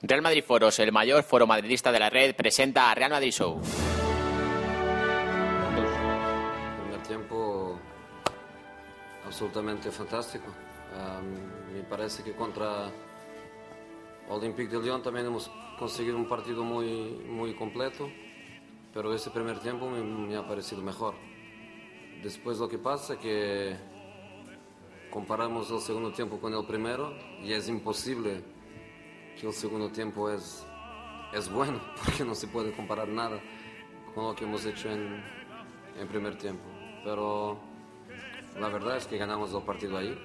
Real Madrid Foros, el mayor foro madridista de la red, presenta a Real Madrid Show. primer tiempo absolutamente fantástico. Um, me parece que contra Olympique de Lyon también hemos conseguido un partido muy, muy completo, pero ese primer tiempo me, me ha parecido mejor. Después lo que pasa es que comparamos el segundo tiempo con el primero y es imposible que el segundo tiempo es, es bueno, porque no se puede comparar nada con lo que hemos hecho en, en primer tiempo. Pero la verdad es que ganamos el partido ahí,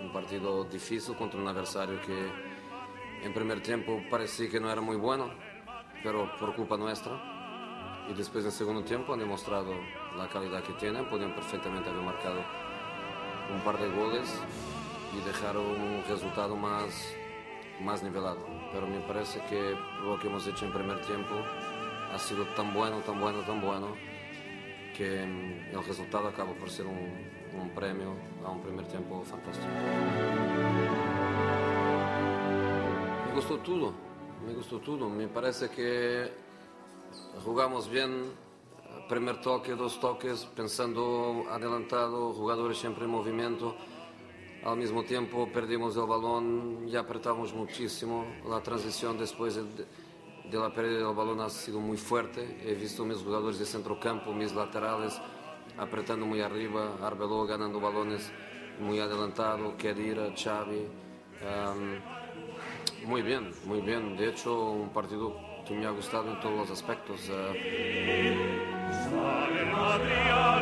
un partido difícil contra un adversario que en primer tiempo parecía que no era muy bueno, pero por culpa nuestra. Y después en segundo tiempo han demostrado la calidad que tienen, podían perfectamente haber marcado un par de goles y dejar un resultado más, más nivelado. Pero me parece que lo que hemos hecho en primer tiempo ha sido tan bueno, tan bueno, tan bueno, que mm, el resultado acaba por ser un, un premio a un primer tiempo fantástico. Me gustó todo, me gustó todo. Me parece que jugamos bien, primer toque, dos toques, pensando adelantado, jugadores siempre en movimiento. Al mismo tiempo perdimos el balón y apretamos muchísimo. La transición después de, de la pérdida del balón ha sido muy fuerte. He visto mis jugadores de centrocampo, mis laterales, apretando muy arriba, Arbeló ganando balones muy adelantado, Kedira, Xavi. Um, muy bien, muy bien. De hecho, un partido que me ha gustado en todos los aspectos. Uh,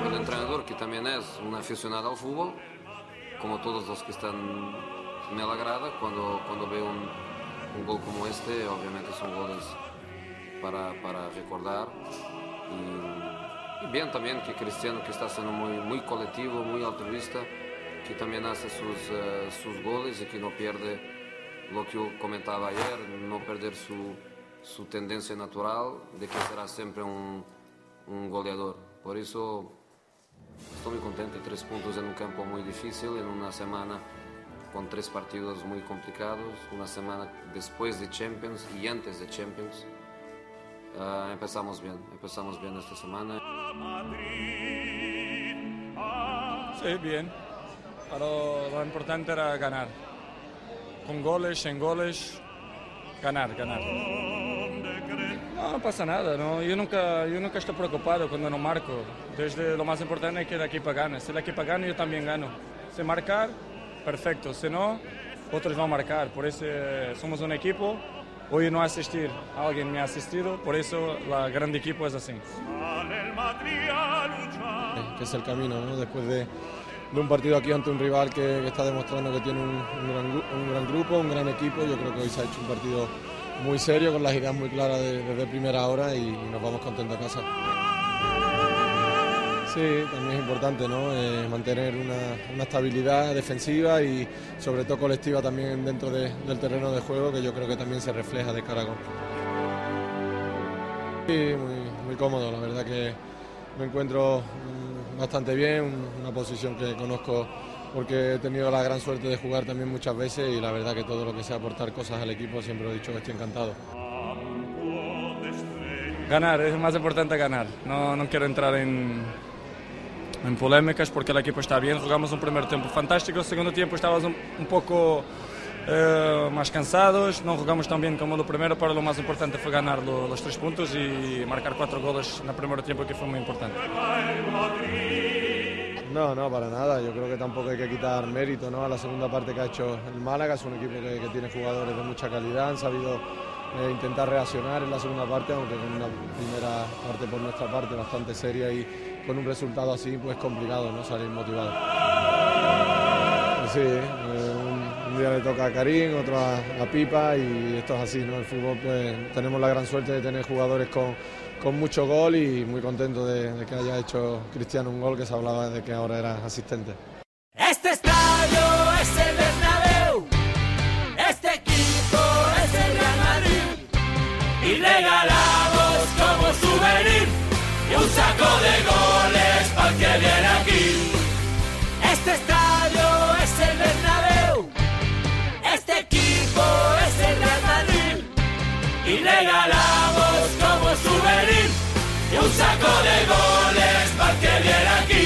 el entrenador, que también es un aficionado al fútbol, como todos los que están me agrada, cuando, cuando veo un, un gol como este, obviamente son goles para, para recordar. Y, y, bien también que Cristiano, que está siendo muy, muy colectivo, muy altruista, que también hace sus, uh, sus goles y que no pierde lo que yo comentaba ayer, no perder su, su tendencia natural de que será siempre un, un goleador. Por eso estoy muy contento, tres puntos en un campo muy difícil, en una semana con tres partidos muy complicados, una semana después de Champions y antes de Champions. Uh, empezamos bien, empezamos bien esta semana. Sí, bien, pero lo importante era ganar. Con goles, sin goles, ganar, ganar. No, pasa nada, no. Yo, nunca, yo nunca estoy preocupado cuando no marco. Desde lo más importante es que el equipo gane. Si el equipo gana, yo también gano. Si marcar, perfecto. Si no, otros van a marcar. Por eso eh, somos un equipo. Hoy no asistir, alguien me ha asistido, por eso la grande equipo es así. Que es el camino, ¿no? Después de, de, un partido aquí ante un rival que, que está demostrando que tiene un, un, gran, un, gran, grupo, un gran equipo, yo creo que hoy se ha hecho un partido muy serio, con las ideas muy claras de, desde primera hora y nos vamos contentos a casa. Sí, también es importante ¿no? Eh, mantener una, una, estabilidad defensiva y sobre todo colectiva también dentro de, del terreno de juego, que yo creo que también se refleja de cara. Sí, muy, muy cómodo, la verdad que me encuentro bastante bien, una posición que conozco porque he tenido la gran suerte de jugar también muchas veces y la verdad que todo lo que sea aportar cosas al equipo siempre lo he dicho que estoy encantado. Ganar, es más importante ganar. No, no quiero entrar en, en polémicas porque el equipo está bien. Jugamos un primer tiempo fantástico, el segundo tiempo estábamos un, un poco eh, más cansados, no jugamos tan bien como el primero, pero lo más importante fue ganar lo, los tres puntos y marcar cuatro goles en el primer tiempo que fue muy importante. No, no, para nada. Yo creo que tampoco hay que quitar mérito ¿no? a la segunda parte que ha hecho el Málaga. Es un equipo que, tiene jugadores de mucha calidad, han sabido eh, intentar reaccionar en la segunda parte, aunque con una primera parte por nuestra parte bastante seria y con un resultado así, pues complicado, ¿no? Salir motivado. Sí, eh, un, un, día le toca a Karim, otro a, a, Pipa y esto es así, ¿no? El fútbol, pues tenemos la gran suerte de tener jugadores con, con mucho gol y muy contento de, de que haya hecho Cristiano un gol que se hablaba de que ahora era asistente. Este estadio es el Bernabéu, este equipo es el Real Madrid y regalamos como souvenir y un saco de goles para que viene aquí. Este estadio es el Bernabéu, este equipo es el Real Madrid y regalamos un saco de goles para que viene aquí.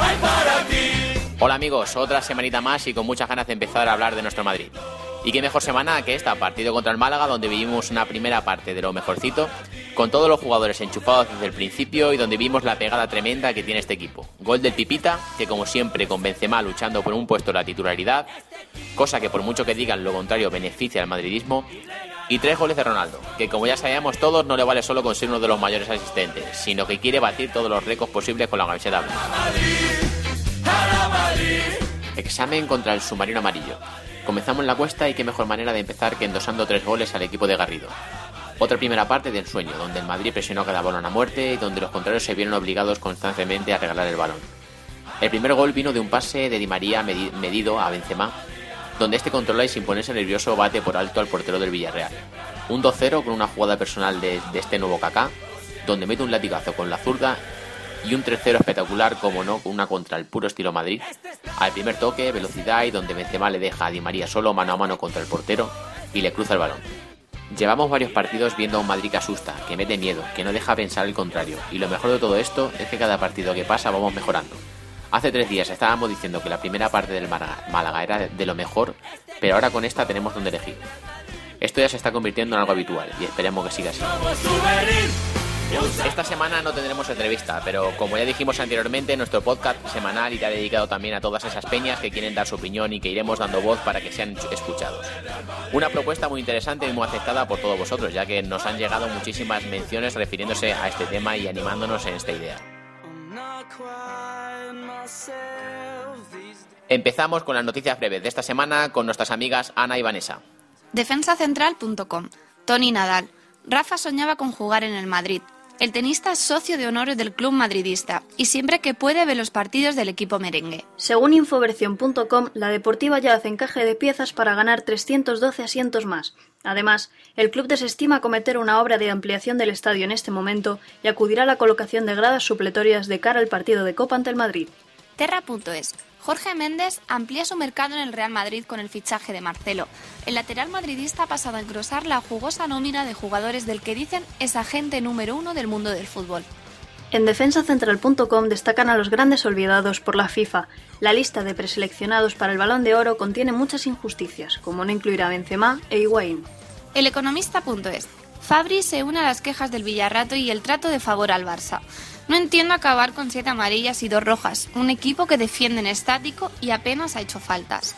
Hay para ti. Hola amigos, otra semanita más y con muchas ganas de empezar a hablar de nuestro Madrid. Y qué mejor semana que esta, partido contra el Málaga, donde vivimos una primera parte de lo mejorcito, con todos los jugadores enchufados desde el principio y donde vimos la pegada tremenda que tiene este equipo. Gol del Pipita, que como siempre con Benzema luchando por un puesto de la titularidad, cosa que por mucho que digan lo contrario beneficia al madridismo, y tres goles de Ronaldo, que como ya sabíamos todos no le vale solo con ser uno de los mayores asistentes, sino que quiere batir todos los récords posibles con la camiseta. Examen contra el submarino amarillo. Comenzamos la cuesta y qué mejor manera de empezar que endosando tres goles al equipo de Garrido. Otra primera parte de ensueño, donde el Madrid presionó cada balón a muerte y donde los contrarios se vieron obligados constantemente a regalar el balón. El primer gol vino de un pase de Di María medi- medido a Benzema, donde este controla y sin ponerse nervioso bate por alto al portero del Villarreal. Un 2-0 con una jugada personal de, este nuevo Kaká, donde mete un latigazo con la zurda y un 3-0 espectacular, como no, con una contra el puro estilo Madrid. Al primer toque, velocidad y donde Benzema le deja a Di María solo mano a mano contra el portero y le cruza el balón. Llevamos varios partidos viendo a un Madrid que asusta, que mete miedo, que no deja pensar el contrario, y lo mejor de todo esto es que cada partido que pasa vamos mejorando. Hace tres días estábamos diciendo que la primera parte del Málaga, era de lo mejor, pero ahora con esta tenemos donde elegir. Esto ya se está convirtiendo en algo habitual y esperemos que siga así. Esta semana no tendremos entrevista, pero como ya dijimos anteriormente, nuestro podcast semanal irá dedicado también a todas esas peñas que quieren dar su opinión y que iremos dando voz para que sean escuchados. Una propuesta muy interesante y muy aceptada por todos vosotros, ya que nos han llegado muchísimas menciones refiriéndose a este tema y animándonos en esta idea. Empezamos con las noticias breves de esta semana con nuestras amigas Ana y Vanessa. Defensacentral.com. Tony Nadal. Rafa soñaba con jugar en el Madrid. El tenista es socio de honor del club madridista y siempre que puede ve los partidos del equipo merengue. Según Infoversión.com, la Deportiva ya hace encaje de piezas para ganar 312 asientos más. Además, el club desestima acometer una obra de ampliación del estadio en este momento y acudirá a la colocación de gradas supletorias de cara al partido de Copa ante el Madrid. Terra.es. Jorge Méndez amplía su mercado en el Real Madrid con el fichaje de Marcelo. El lateral madridista ha pasado a engrosar la jugosa nómina de jugadores del que dicen es agente número uno del mundo del fútbol. En defensacentral.com destacan a los grandes olvidados por la FIFA. La lista de preseleccionados para el Balón de Oro contiene muchas injusticias, como no incluir a Benzema e Higuaín. Eleconomista.es. Fabri se une a las quejas del Villarrato y el trato de favor al Barça. No entiendo acabar con siete amarillas y dos rojas, un equipo que defiende en estático y apenas ha hecho faltas.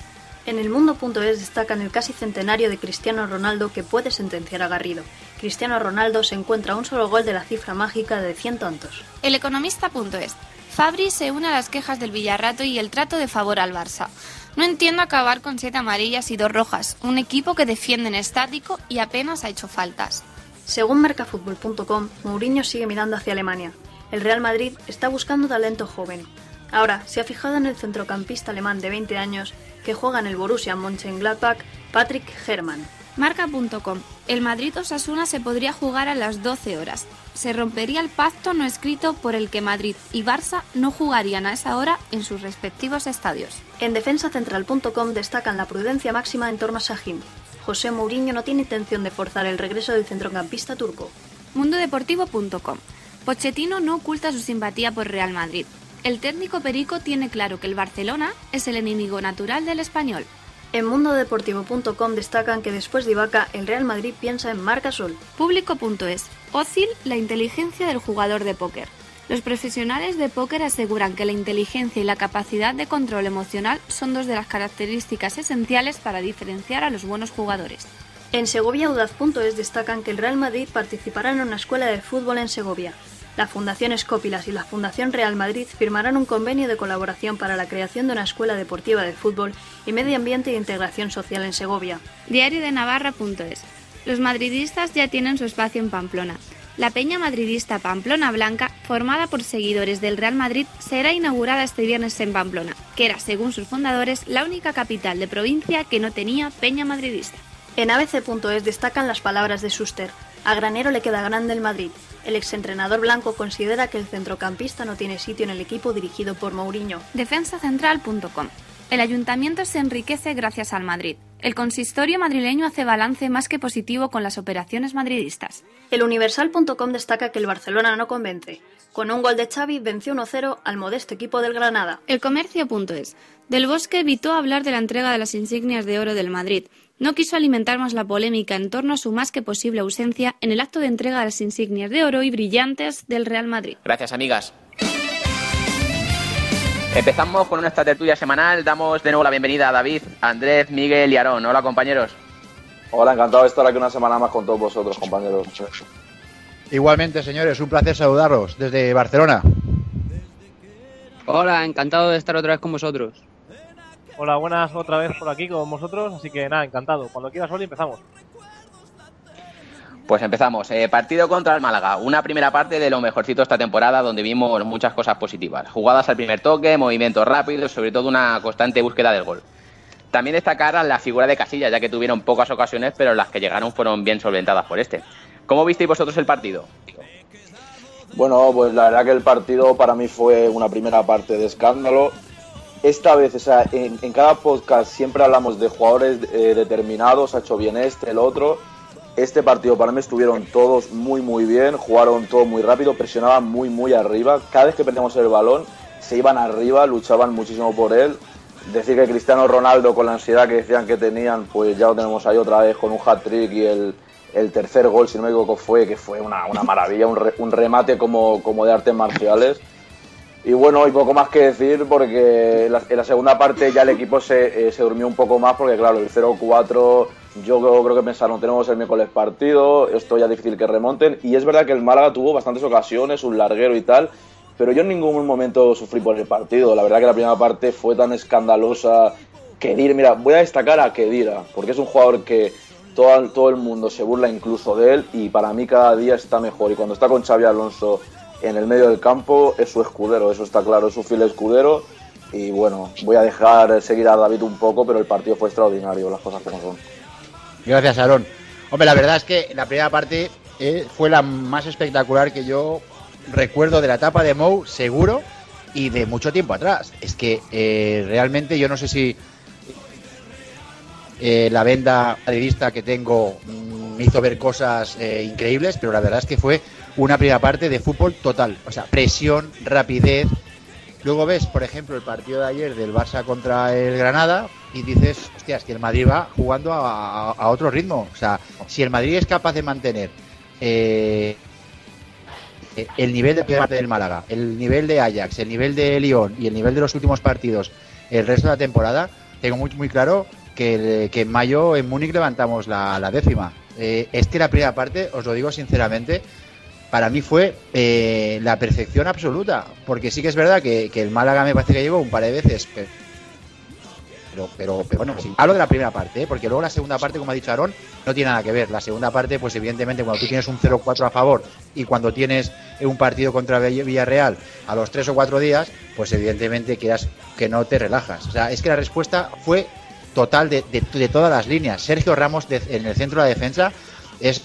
En el mundo.es destacan el casi centenario de Cristiano Ronaldo que puede sentenciar a Garrido. Cristiano Ronaldo se encuentra a un solo gol de la cifra mágica de 100 tantos. Eleconomista.es. Fabri se une a las quejas del Villarrato y el trato de favor al Barça. No entiendo acabar con siete amarillas y dos rojas, un equipo que defiende en estático y apenas ha hecho faltas. Según mercafutbol.com, Mourinho sigue mirando hacia Alemania. El Real Madrid está buscando talento joven. Ahora se ha fijado en el centrocampista alemán de 20 años que juega en el Borussia Mönchengladbach, Patrick Herrmann. Marca.com. El Madrid Osasuna se podría jugar a las 12 horas. Se rompería el pacto no escrito por el que Madrid y Barça no jugarían a esa hora en sus respectivos estadios. En defensacentral.com destacan la prudencia máxima en torno a Sahin. José Mourinho no tiene intención de forzar el regreso del centrocampista turco. Mundodeportivo.com. Pochettino no oculta su simpatía por Real Madrid. El técnico Perico tiene claro que el Barcelona es el enemigo natural del español. En mundodeportivo.com destacan que después de Ibaka, el Real Madrid piensa en Marca Sol. Público.es. Ócil la inteligencia del jugador de póker. Los profesionales de póker aseguran que la inteligencia y la capacidad de control emocional son dos de las características esenciales para diferenciar a los buenos jugadores. En segoviaudaz.es destacan que el Real Madrid participará en una escuela de fútbol en Segovia. La Fundación Escópilas y la Fundación Real Madrid firmarán un convenio de colaboración para la creación de una escuela deportiva de fútbol y medio ambiente e integración social en Segovia. Diario de Navarra.es. Los madridistas ya tienen su espacio en Pamplona. La peña madridista Pamplona Blanca, formada por seguidores del Real Madrid, será inaugurada este viernes en Pamplona, que era, según sus fundadores, la única capital de provincia que no tenía peña madridista. En abc.es destacan las palabras de Schuster. A Granero le queda grande el Madrid. El exentrenador blanco considera que el centrocampista no tiene sitio en el equipo dirigido por Mourinho. Defensacentral.com. El ayuntamiento se enriquece gracias al Madrid. El consistorio madrileño hace balance más que positivo con las operaciones madridistas. El Universal.com destaca que el Barcelona no convence. Con un gol de Xavi venció 1-0 al modesto equipo del Granada. El Comercio.es. Del Bosque evitó hablar de la entrega de las insignias de oro del Madrid. No quiso alimentar más la polémica en torno a su más que posible ausencia en el acto de entrega de las insignias de oro y brillantes del Real Madrid. Gracias, amigas. Empezamos con nuestra tertulia semanal. Damos de nuevo la bienvenida a David, Andrés, Miguel y Aarón. Hola, compañeros. Hola, encantado de estar aquí una semana más con todos vosotros, compañeros. Igualmente, señores, un placer saludarlos desde Barcelona. Hola, encantado de estar otra vez con vosotros. Hola, buenas otra vez por aquí con vosotros, así que nada, encantado. Cuando quieras, Oli, empezamos. Pues empezamos. Eh, partido contra el Málaga. Una primera parte de lo mejorcito esta temporada donde vimos muchas cosas positivas. Jugadas al primer toque, movimientos rápidos, sobre todo una constante búsqueda del gol. También destacar a la figura de Casillas, ya que tuvieron pocas ocasiones, pero las que llegaron fueron bien solventadas por este. ¿Cómo visteis vosotros el partido? Bueno, pues la verdad que el partido para mí fue una primera parte de escándalo. Esta vez, o sea, en, cada podcast siempre hablamos de jugadores eh, determinados, ha hecho bien este, el otro. Este partido para mí estuvieron todos muy muy bien, jugaron todo muy rápido, presionaban muy muy arriba. Cada vez que perdíamos el balón se iban arriba, luchaban muchísimo por él. Decir que Cristiano Ronaldo con la ansiedad que decían que tenían, pues ya lo tenemos ahí otra vez con un hat-trick y el, el tercer gol, si no me equivoco, fue que fue una, una maravilla, un, re- un remate como, como de artes marciales. Y bueno, y poco más que decir porque la, en la segunda parte ya el equipo se, eh, se durmió un poco más porque claro, el 0-4 yo creo, creo que pensaron, tenemos el miércoles partido, esto ya es difícil que remonten. Y es verdad que el Málaga tuvo bastantes ocasiones, un larguero y tal, pero yo en ningún momento sufrí por el partido. La verdad que la primera parte fue tan escandalosa. Kedira, mira, voy a destacar a Kedira, porque es un jugador que todo, todo el mundo se burla incluso de él y para mí cada día está mejor. Y cuando está con Xavi Alonso en el medio del campo es su escudero, eso está claro, es su fiel escudero. Y bueno, voy a dejar seguir a David un poco, pero el partido fue extraordinario, las cosas como son. Gracias, Aarón. Hombre, la verdad es que la primera parte eh, fue la más espectacular que yo recuerdo de la etapa de Mou, seguro, y de mucho tiempo atrás. Es que eh, realmente yo no sé si eh, la venda madridista que tengo mm, me hizo ver cosas increíbles, pero la verdad es que fue una primera parte de fútbol total. O sea, presión, rapidez. Luego ves, por ejemplo, el partido de ayer del Barça contra el Granada y dices, hostias, que el Madrid va jugando a, otro ritmo. O sea, si el Madrid es capaz de mantener eh, el nivel de primera parte del Málaga, el nivel de Ajax, el nivel de Lyon y el nivel de los últimos partidos el resto de la temporada, tengo muy, muy claro que, que en mayo en Múnich levantamos la, la décima. Eh, es que la primera parte, os lo digo sinceramente, para mí fue eh, la perfección absoluta. Porque sí que es verdad que, el Málaga me parece que llegó un par de veces. Pero, pero, pero, bueno, hablo de la primera parte, ¿eh? porque luego la segunda parte, como ha dicho Aarón, no tiene nada que ver. La segunda parte, pues evidentemente, cuando tú tienes un 0-4 a favor y cuando tienes un partido contra Vill- Villarreal a los 3 o 4 días, pues evidentemente quieras que no te relajas. O sea, es que la respuesta fue total de, de- todas las líneas. Sergio Ramos en el centro de la defensa es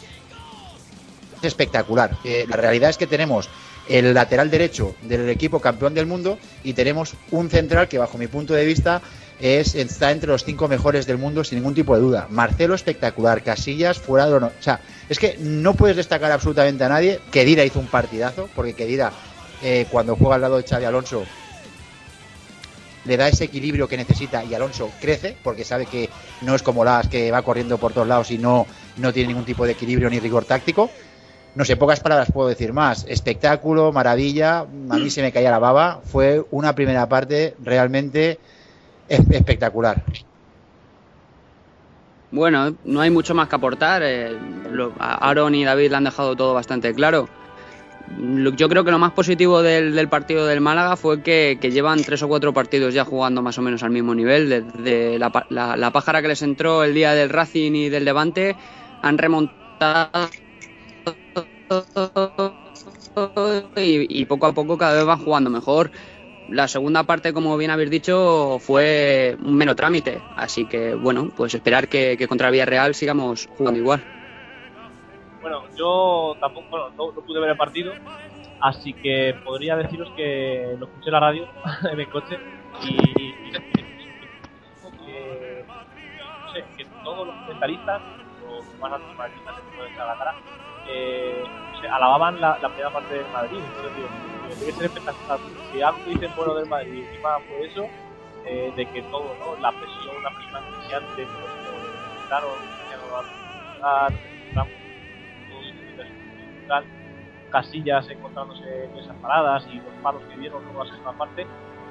espectacular. Eh, la realidad es que tenemos el lateral derecho del equipo campeón del mundo y tenemos un central que bajo mi punto de vista es está entre los cinco mejores del mundo sin ningún tipo de duda. Marcelo espectacular, Casillas fuera de no- o sea, es que no puedes destacar absolutamente a nadie. Kedira hizo un partidazo porque Kedira eh, cuando juega al lado de Xavi Alonso le da ese equilibrio que necesita y Alonso crece porque sabe que no es como las que va corriendo por todos lados y no, no tiene ningún tipo de equilibrio ni rigor táctico. No sé, pocas palabras puedo decir más. Espectáculo, maravilla, a mí se me caía la baba. Fue una primera parte realmente es- espectacular. Bueno, no hay mucho más que aportar. eh, lo- Aaron y David le han dejado todo bastante claro. Lo- Yo creo que lo más positivo del, partido del Málaga fue que, llevan tres o cuatro partidos ya jugando más o menos al mismo nivel. Desde la, la- la pájara que les entró el día del Racing y del Levante, han remontado y, poco a poco cada vez van jugando mejor. La segunda parte, como bien habéis dicho, fue un mero trámite. Así que, bueno, pues esperar que, contra el Villarreal sigamos jugando igual. Bueno, yo tampoco, bueno, no, pude ver el partido, así que podría deciros que lo escuché en la radio en el coche y, y- y- que, no sé, que todos los comentaristas, los más antimadridistas que pueden echar la cara, eh, se alababan la, la primera parte del Madrid. Entonces digo, tiene que ser espectacular. Si algo dicen bueno del Madrid encima fue eso, eh, de que todo, ¿no? La presión, una presión todo esto, claro, a tal, Casillas encontrándose en esas paradas y los palos que dieron luego la segunda parte.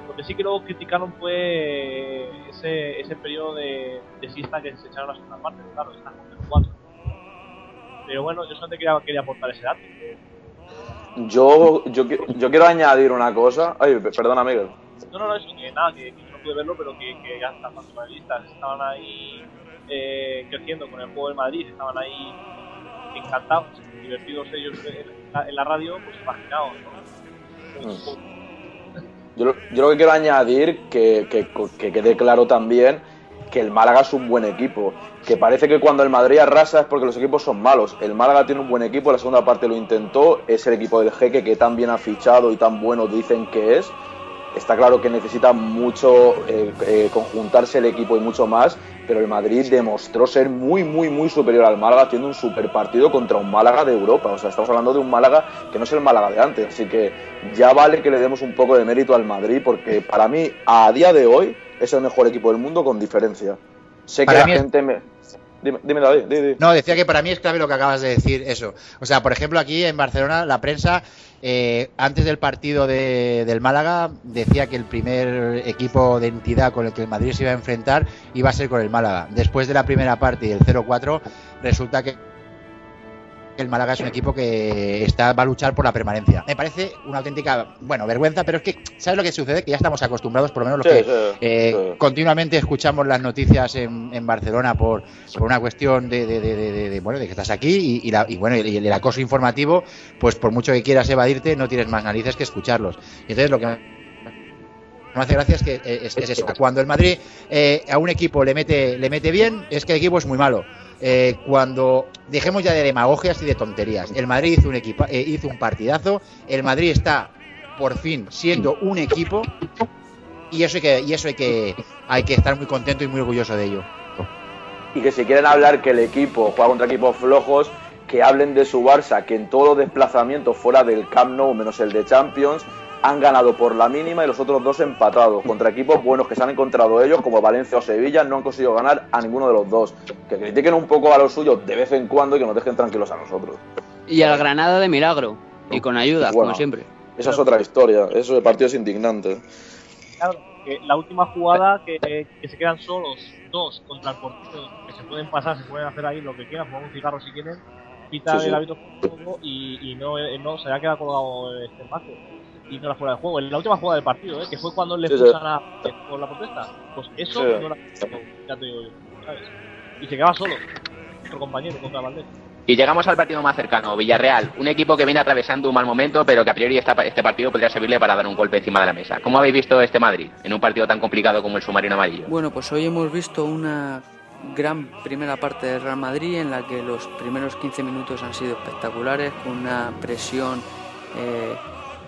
Lo que sí que luego criticaron fue ese, ese periodo de, de siesta que se echaron la segunda parte, claro, están con el 4. Pero bueno, yo solamente quería, quería aportar ese dato. Yo, yo, yo quiero añadir una cosa. Ay, pe- perdona, Miguel. No, no, no, eso, que nada, que, que no pude verlo, pero que, que ya están los madridistas, estaban ahí eh, creciendo con el juego del Madrid, estaban ahí encantados, divertidos ellos en la, en la radio, pues imaginaos, ¿no? Pues, Yo, lo- yo lo que quiero añadir, que, que, que quede claro también, que el Málaga es un buen equipo. Que parece que cuando el Madrid arrasa es porque los equipos son malos. El Málaga tiene un buen equipo, la segunda parte lo intentó, es el equipo del Jeque que tan bien ha fichado y tan bueno dicen que es. Está claro que necesita mucho eh, eh, conjuntarse el equipo y mucho más, pero el Madrid demostró ser muy, muy, muy superior al Málaga, haciendo un super partido contra un Málaga de Europa. O sea, estamos hablando de un Málaga que no es el Málaga de antes. Así que ya vale que le demos un poco de mérito al Madrid, porque para mí, a día de hoy, es el mejor equipo del mundo con diferencia. Sé que la es- gente me. Dime, dime David, di, di. No, decía que para mí es clave lo que acabas de decir, eso. O sea, por ejemplo, aquí en Barcelona, la prensa, eh, antes del partido de- del Málaga, decía que el primer equipo de entidad con el que el Madrid se iba a enfrentar iba a ser con el Málaga. Después de la primera parte y el 0-4, resulta que el Málaga es un equipo que está, va a luchar por la permanencia. Me parece una auténtica, bueno, vergüenza, pero es que, ¿sabes lo que sucede? Que ya estamos acostumbrados, por lo menos los Sí, que sí, eh, sí. continuamente escuchamos las noticias en, en Barcelona por, por una cuestión de, de- de- bueno de que estás aquí y, y la- y bueno y el, acoso informativo pues por mucho que quieras evadirte no tienes más narices que escucharlos y entonces lo que me hace gracia es que eh, es, es eso cuando el Madrid eh, a un equipo le mete le mete bien es que el equipo es muy malo Eh, cuando dejemos ya de demagogias y de tonterías el Madrid hizo un equipo hizo un partidazo el Madrid está por fin siendo un equipo y eso hay que y eso hay que hay que estar muy contento y muy orgulloso de ello. Y que si quieren hablar que el equipo juega contra equipos flojos, que hablen de su Barça, que en todos los desplazamientos fuera del Camp Nou, menos el de Champions, han ganado por la mínima y los otros dos empatados. Contra equipos buenos que se han encontrado ellos, como Valencia o Sevilla, no han conseguido ganar a ninguno de los dos. Que critiquen un poco a los suyos de vez en cuando y que nos dejen tranquilos a nosotros. Y al Granada de milagro. Y con ayuda, Bueno. como siempre. Esa es otra historia. Eso de partido es indignante. Claro, que la última jugada que, que se quedan solos dos contra el portero, que se pueden pasar, se pueden hacer ahí lo que quieran, fumar un cigarro si quieren, pita Sí, sí. el fuego y, y no, eh, no se había quedado colgado este empate y no la fuera de juego. En la última jugada del partido, ¿eh? que fue cuando le Sí, sí. a por la protesta, pues eso Sí. no la ya te digo yo, ¿sabes? Y se quedaba solo, otro compañero contra Valdés. Y llegamos al partido más cercano, Villarreal, un equipo que viene atravesando un mal momento, pero que a priori esta- este partido podría servirle para dar un golpe encima de la mesa. ¿Cómo habéis visto este Madrid en un partido tan complicado como el submarino amarillo? Bueno, pues hoy hemos visto una gran primera parte del Real Madrid en la que los primeros 15 minutos han sido espectaculares, con una presión eh,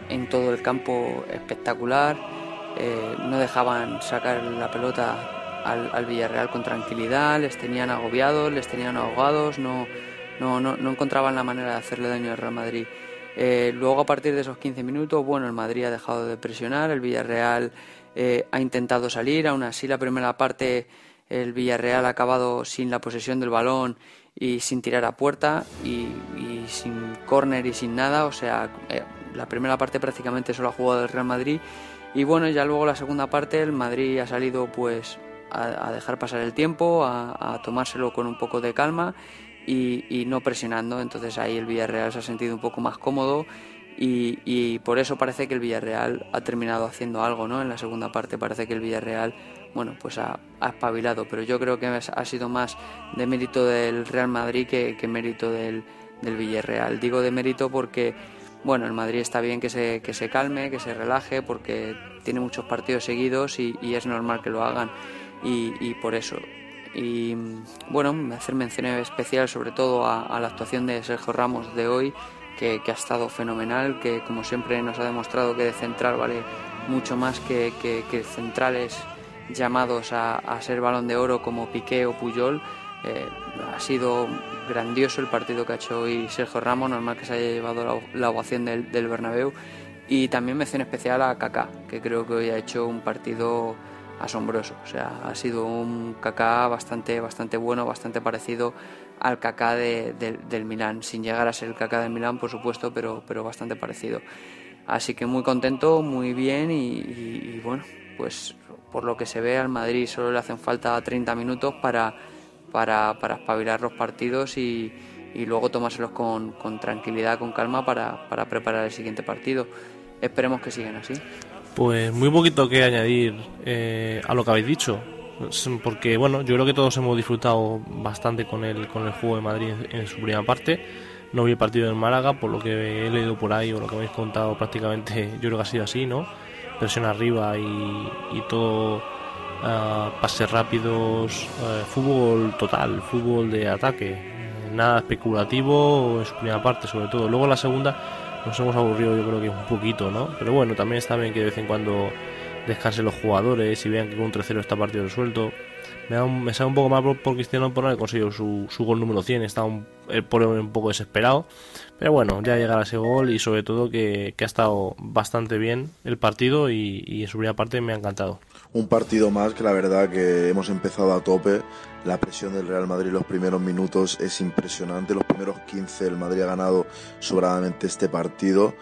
en todo el campo espectacular. eh, no dejaban sacar la pelota al, al Villarreal con tranquilidad, les tenían agobiados, les tenían ahogados, no, no, no, encontraban la manera de hacerle daño al Real Madrid. Eh, luego a partir de esos 15 minutos, bueno, el Madrid ha dejado de presionar, el Villarreal eh, ha intentado salir, aún así la primera parte el Villarreal ha acabado sin la posesión del balón y sin tirar a puerta y, y sin córner y sin nada, o sea, eh, la primera parte prácticamente solo ha jugado el Real Madrid y bueno, ya luego la segunda parte el Madrid ha salido pues a, a dejar pasar el tiempo, a, a tomárselo con un poco de calma y, no presionando. Entonces ahí el Villarreal se ha sentido un poco más cómodo y, por eso parece que el Villarreal ha terminado haciendo algo, ¿no? En la segunda parte parece que el Villarreal, bueno, pues ha, espabilado, pero yo creo que ha sido más de mérito del Real Madrid que, que mérito del, del Villarreal. Digo de mérito porque, bueno, el Madrid está bien que se, que se calme, que se relaje, porque tiene muchos partidos seguidos y, es normal que lo hagan y, por eso. Y bueno, hacer mención especial sobre todo a, la actuación de Sergio Ramos de hoy, que, que ha estado fenomenal, que como siempre nos ha demostrado que de central vale mucho más que, que- que centrales llamados a, a ser balón de oro como Piqué o Puyol. Eh, ha sido grandioso el partido que ha hecho hoy Sergio Ramos, normal que se haya llevado la, la ovación del, del Bernabéu. Y también mención especial a Kaká, que creo que hoy ha hecho un partido asombroso. O sea, ha sido un Kaká bastante, bastante bueno, bastante parecido al Kaká de, de, del Milán, sin llegar a ser el Kaká del Milán, por supuesto, pero, pero bastante parecido. Así que muy contento, muy bien y, y, y bueno, pues por lo que se ve al Madrid solo le hacen falta 30 minutos para, para, para espabilar los partidos y, y luego tomárselos con, con, tranquilidad, con calma para, para preparar el siguiente partido. Esperemos que sigan así. Pues muy poquito que añadir eh, a lo que habéis dicho, porque bueno, yo creo que todos hemos disfrutado bastante con el, con el juego de Madrid en, en su primera parte. No vi el partido en Málaga, por lo que he leído por ahí o lo que habéis contado prácticamente, yo creo que ha sido así, ¿no? Presión arriba y, y todo uh, pases rápidos, uh, fútbol total, fútbol de ataque, nada especulativo en su primera parte sobre todo. Luego en la segunda nos hemos aburrido yo creo que un poquito, ¿no? Pero bueno, también está bien que de vez en cuando descansen los jugadores y vean que con un 3-0 está partido resuelto. Me, da un, me sale un poco mal por, Cristiano por no conseguido su, gol número 100, está un, por un poco desesperado. Pero bueno, ya llegará ese gol y sobre todo que, que ha estado bastante bien el partido y, y en su primera parte me ha encantado. Un partido más que la verdad que hemos empezado a tope. La presión del Real Madrid los primeros minutos es impresionante. Los primeros 15 el Madrid ha ganado sobradamente este partido.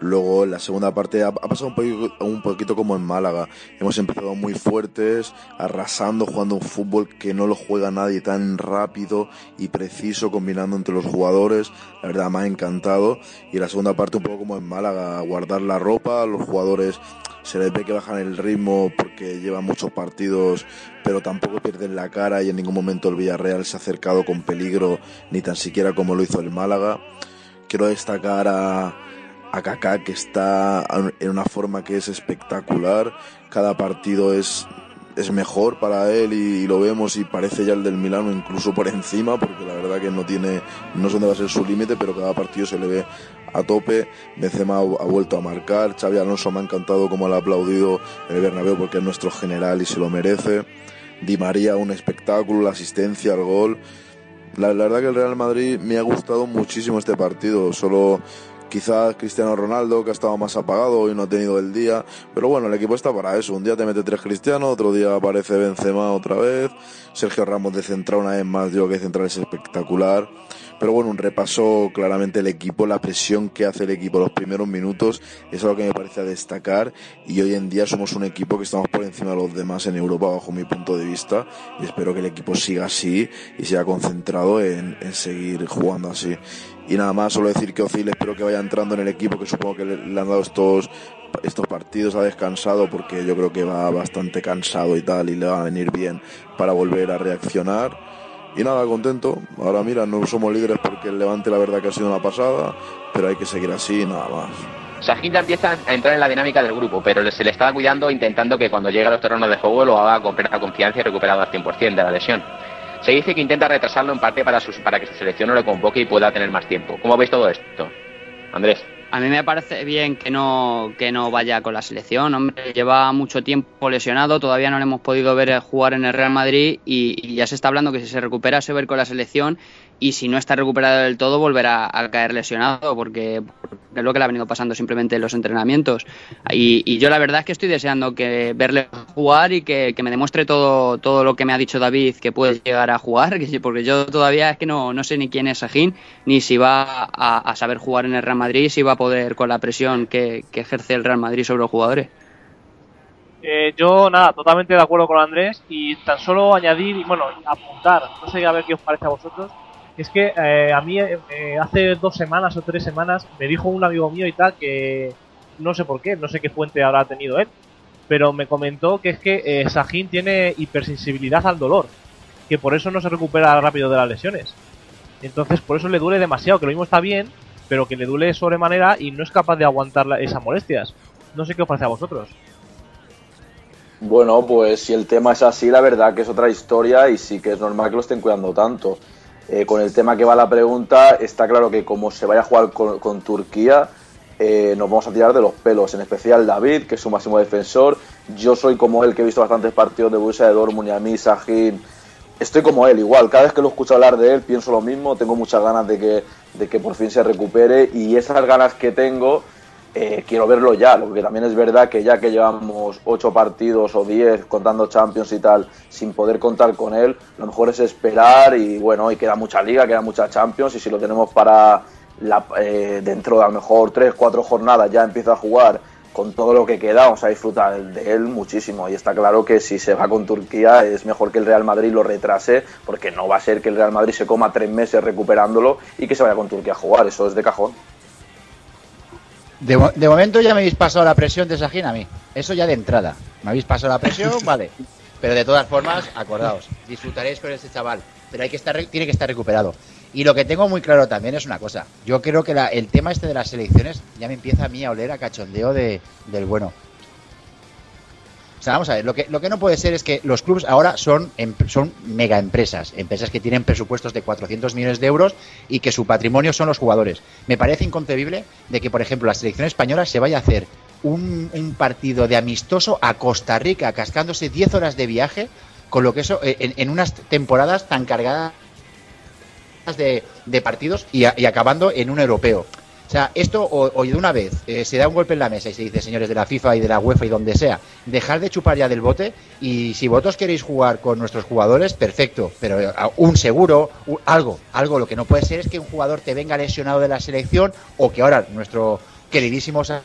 Luego en la segunda parte ha, pasado un poquito, un poquito, como en Málaga. Hemos empezado muy fuertes, arrasando, jugando un fútbol que no lo juega nadie tan rápido y preciso, combinando entre los jugadores. La verdad me ha encantado. Y la segunda parte un poco como en Málaga, guardar la ropa, los jugadores se les ve que bajan el ritmo porque llevan muchos partidos, pero tampoco pierden la cara y en ningún momento el Villarreal se ha acercado con peligro, ni tan siquiera como lo hizo el Málaga. Quiero destacar a, a Kaká que está en una forma que es espectacular. Cada partido es, es mejor para él y, lo vemos y parece ya el del Milano incluso por encima porque la verdad que no tiene no sé dónde va a ser su límite pero cada partido se le ve a tope Benzema ha, vuelto a marcar Xavi Alonso me ha encantado como le ha aplaudido el Bernabéu porque es nuestro general y se lo merece Di María un espectáculo la asistencia al gol la, la verdad que el Real Madrid me ha gustado muchísimo este partido solo Quizás Cristiano Ronaldo, que ha estado más apagado y no ha tenido el día. Pero bueno, el equipo está para eso. Un día te mete tres Cristiano, otro día aparece Benzema otra vez. Sergio Ramos de central una vez más, digo que central es espectacular. Pero bueno, un repaso claramente el equipo, la presión que hace el equipo los primeros minutos es algo que me parece a destacar y hoy en día somos un equipo que estamos por encima de los demás en Europa bajo mi punto de vista y espero que el equipo siga así y siga concentrado en, en seguir jugando así. Y nada más, solo decir que Ozil espero que vaya entrando en el equipo, que supongo que le han dado estos, estos partidos, ha descansado porque yo creo que va bastante cansado y tal, y le va a venir bien para volver a reaccionar. Y nada, contento. Ahora mira, no somos líderes porque el Levante la verdad que ha sido una pasada, pero hay que seguir así, nada más. Sajín ya empieza a entrar en la dinámica del grupo, pero se le está cuidando intentando que cuando llegue a los terrenos de juego lo haga con plena confianza y recuperado al 100% de la lesión. Se dice que intenta retrasarlo en parte para, sus, para que su selección no le convoque y pueda tener más tiempo. ¿Cómo veis todo esto? Andrés. A mí me parece bien que no, que no vaya con la selección. Hombre, lleva mucho tiempo lesionado, todavía no le hemos podido ver jugar en el Real Madrid y, y ya se está hablando que si se recupera se va a con la selección y si no está recuperado del todo volverá a caer lesionado porque, es lo que le ha venido pasando simplemente en los entrenamientos. Y, y, yo la verdad es que estoy deseando que verle jugar y que, que, me demuestre todo, todo lo que me ha dicho David que puede llegar a jugar porque yo todavía es que no, no sé ni quién es Sajín ni si va a, a, saber jugar en el Real Madrid si va a poder con la presión que, que ejerce el Real Madrid sobre los jugadores. Eh, yo, nada, totalmente de acuerdo con Andrés y tan solo añadir y, bueno, apuntar, no sé a ver qué os parece a vosotros, es que eh, a mí eh, hace dos semanas o tres semanas me dijo un amigo mío y tal que no sé por qué, no sé qué fuente habrá tenido él, pero me comentó que es que eh, Sajín tiene hipersensibilidad al dolor, que por eso no se recupera rápido de las lesiones. Entonces por eso le duele demasiado, que lo mismo está bien, pero que le duele sobremanera y no es capaz de aguantar esas molestias. No sé qué os parece a vosotros. Bueno, pues si el tema es así, la verdad que es otra historia y sí que es normal que lo estén cuidando tanto. Eh, con el tema que va la pregunta, está claro que como se vaya a jugar con, Turquía, eh, nos vamos a tirar de los pelos, en especial David, que es su máximo defensor. Yo soy como él, que he visto bastantes partidos de Borussia de Dortmund y a mí Sahin estoy como él, igual. Cada vez que lo escucho hablar de él, pienso lo mismo. Tengo muchas ganas de que, de que por fin se recupere. Y esas ganas que tengo, eh, quiero verlo ya. Lo que también es verdad que ya que llevamos ocho partidos o diez contando Champions y tal, sin poder contar con él, lo mejor es esperar. Y bueno, y queda mucha liga, queda mucha Champions. Y si lo tenemos para eh, dentro de a lo mejor tres, cuatro jornadas, ya empieza a jugar con todo lo que queda, vamos a disfrutar de él muchísimo. Y está claro que si se va con Turquía es mejor que el Real Madrid lo retrase, porque no va a ser que el Real Madrid se coma tres meses recuperándolo y que se vaya con Turquía a jugar. Eso es de cajón. De, de momento ya me habéis pasado la presión de Sajín a mí. Eso ya de entrada. Me habéis pasado la presión, vale. Pero de todas formas, acordaos, disfrutaréis con este chaval. Pero hay que estar, tiene que estar recuperado. Y lo que tengo muy claro también es una cosa. Yo creo que la- el tema este de las selecciones ya me empieza a mí a oler a cachondeo de, del bueno. Vamos a ver, lo que, lo que no puede ser es que los clubes ahora son, em- son mega empresas, empresas que tienen presupuestos de 400 millones de euros y que su patrimonio son los jugadores. Me parece inconcebible de que, por ejemplo, la selección española se vaya a hacer un, un partido de amistoso a Costa Rica, cascándose 10 horas de viaje, con lo que eso, eh, en, en unas temporadas tan cargadas de, de partidos y acabando en un europeo. O sea, esto o, de una vez eh, se da un golpe en la mesa y se dice, señores de la FIFA y de la UEFA y donde sea, dejar de chupar ya del bote y si vosotros queréis jugar con nuestros jugadores, perfecto, pero eh, un seguro, algo, algo. Lo que no puede ser es que un jugador te venga lesionado de la selección o que ahora nuestro queridísimo Sa-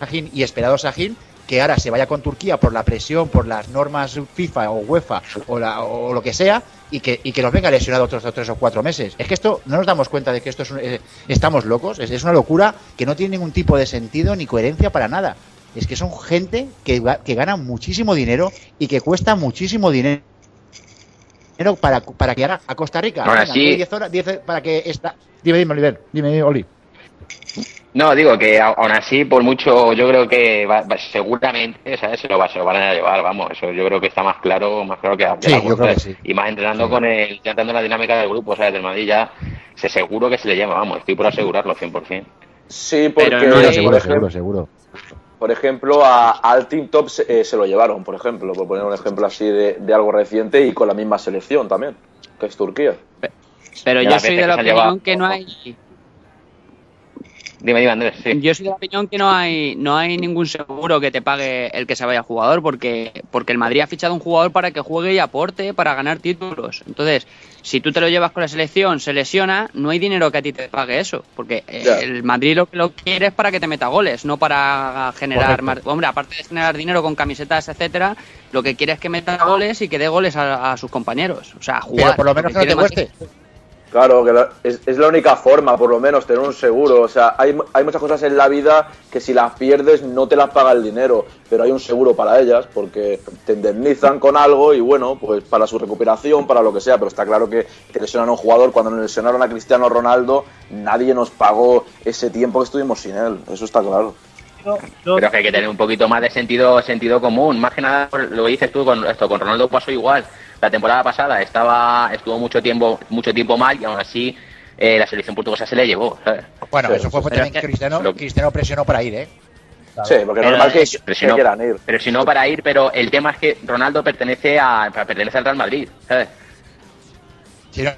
Sajín y esperado Sajín que ahora se vaya con Turquía por la presión, por las normas FIFA o UEFA o, la- o lo que sea, y que, y que nos venga lesionado otros tres o cuatro meses. Es que esto no nos damos cuenta de que esto es un- eh, estamos locos, es, es una locura que no tiene ningún tipo de sentido ni coherencia para nada. Es que son gente que, que gana muchísimo dinero y que cuesta muchísimo dinero para, para que haga a Costa Rica. Venga, sí. 10 horas, 10 para que esta... Dime, dime, Oliver, dime, Oli. No, digo que aún así, por mucho, yo creo que va- va- seguramente, ¿sabes? Se lo, va, se lo van a llevar, vamos, eso yo creo que está más claro, más claro que, que Sí, la yo creo que sí. Y más entrenando con el, ya entrando en la dinámica del grupo, ¿sabes? Del Madrid ya, se seguro que se le lleva, vamos, estoy por asegurarlo 100%. Sí, porque Pero no por, hay- Seguro, ejemplo, seguro, seguro. por ejemplo, a, al Team Top se, eh, se lo llevaron, por ejemplo, por poner un ejemplo así de, de algo reciente y con la misma selección también, que es Turquía. Pero yo soy de la opinión que no hay Dime, dime, Andrés, sí. Yo soy de la opinión que no hay, no hay ningún seguro que te pague el que se vaya jugador, porque, porque el Madrid ha fichado un jugador para que juegue y aporte para ganar títulos. Entonces, si tú te lo llevas con la selección, se lesiona, no hay dinero que a ti te pague eso, porque eh, el Madrid lo que lo quiere es para que te meta goles, no para generar. Hombre, aparte de generar dinero con camisetas, etcétera, lo que quiere es que meta goles y que dé goles a, a sus compañeros. O sea, jugar. Pero por lo menos que no te cueste. Claro, que la- es, es la única forma, por lo menos, tener un seguro. O sea, hay, hay muchas cosas en la vida que si las pierdes no te las paga el dinero, pero hay un seguro para ellas porque te indemnizan con algo y bueno, pues para su recuperación, para lo que sea. Pero está claro que te lesionan a un jugador. Cuando nos lesionaron a Cristiano Ronaldo, nadie nos pagó ese tiempo que estuvimos sin él. Eso está claro. No, no, Pero que hay que tener un poquito más de sentido sentido común. Más que nada, lo que dices tú, con esto con Ronaldo pasó igual. La temporada pasada estaba estuvo mucho tiempo mucho tiempo mal y aún así eh, la selección portuguesa se le llevó. ¿sabes? Bueno, Sí, eso fue, también que- Cristiano, lo- Cristiano presionó para ir, ¿eh? Sí, porque Pero normal que, no- quieran ir. Pero si no para ir, pero el tema es que Ronaldo pertenece a pertenece al Real Madrid, ¿sabes? Sí, no,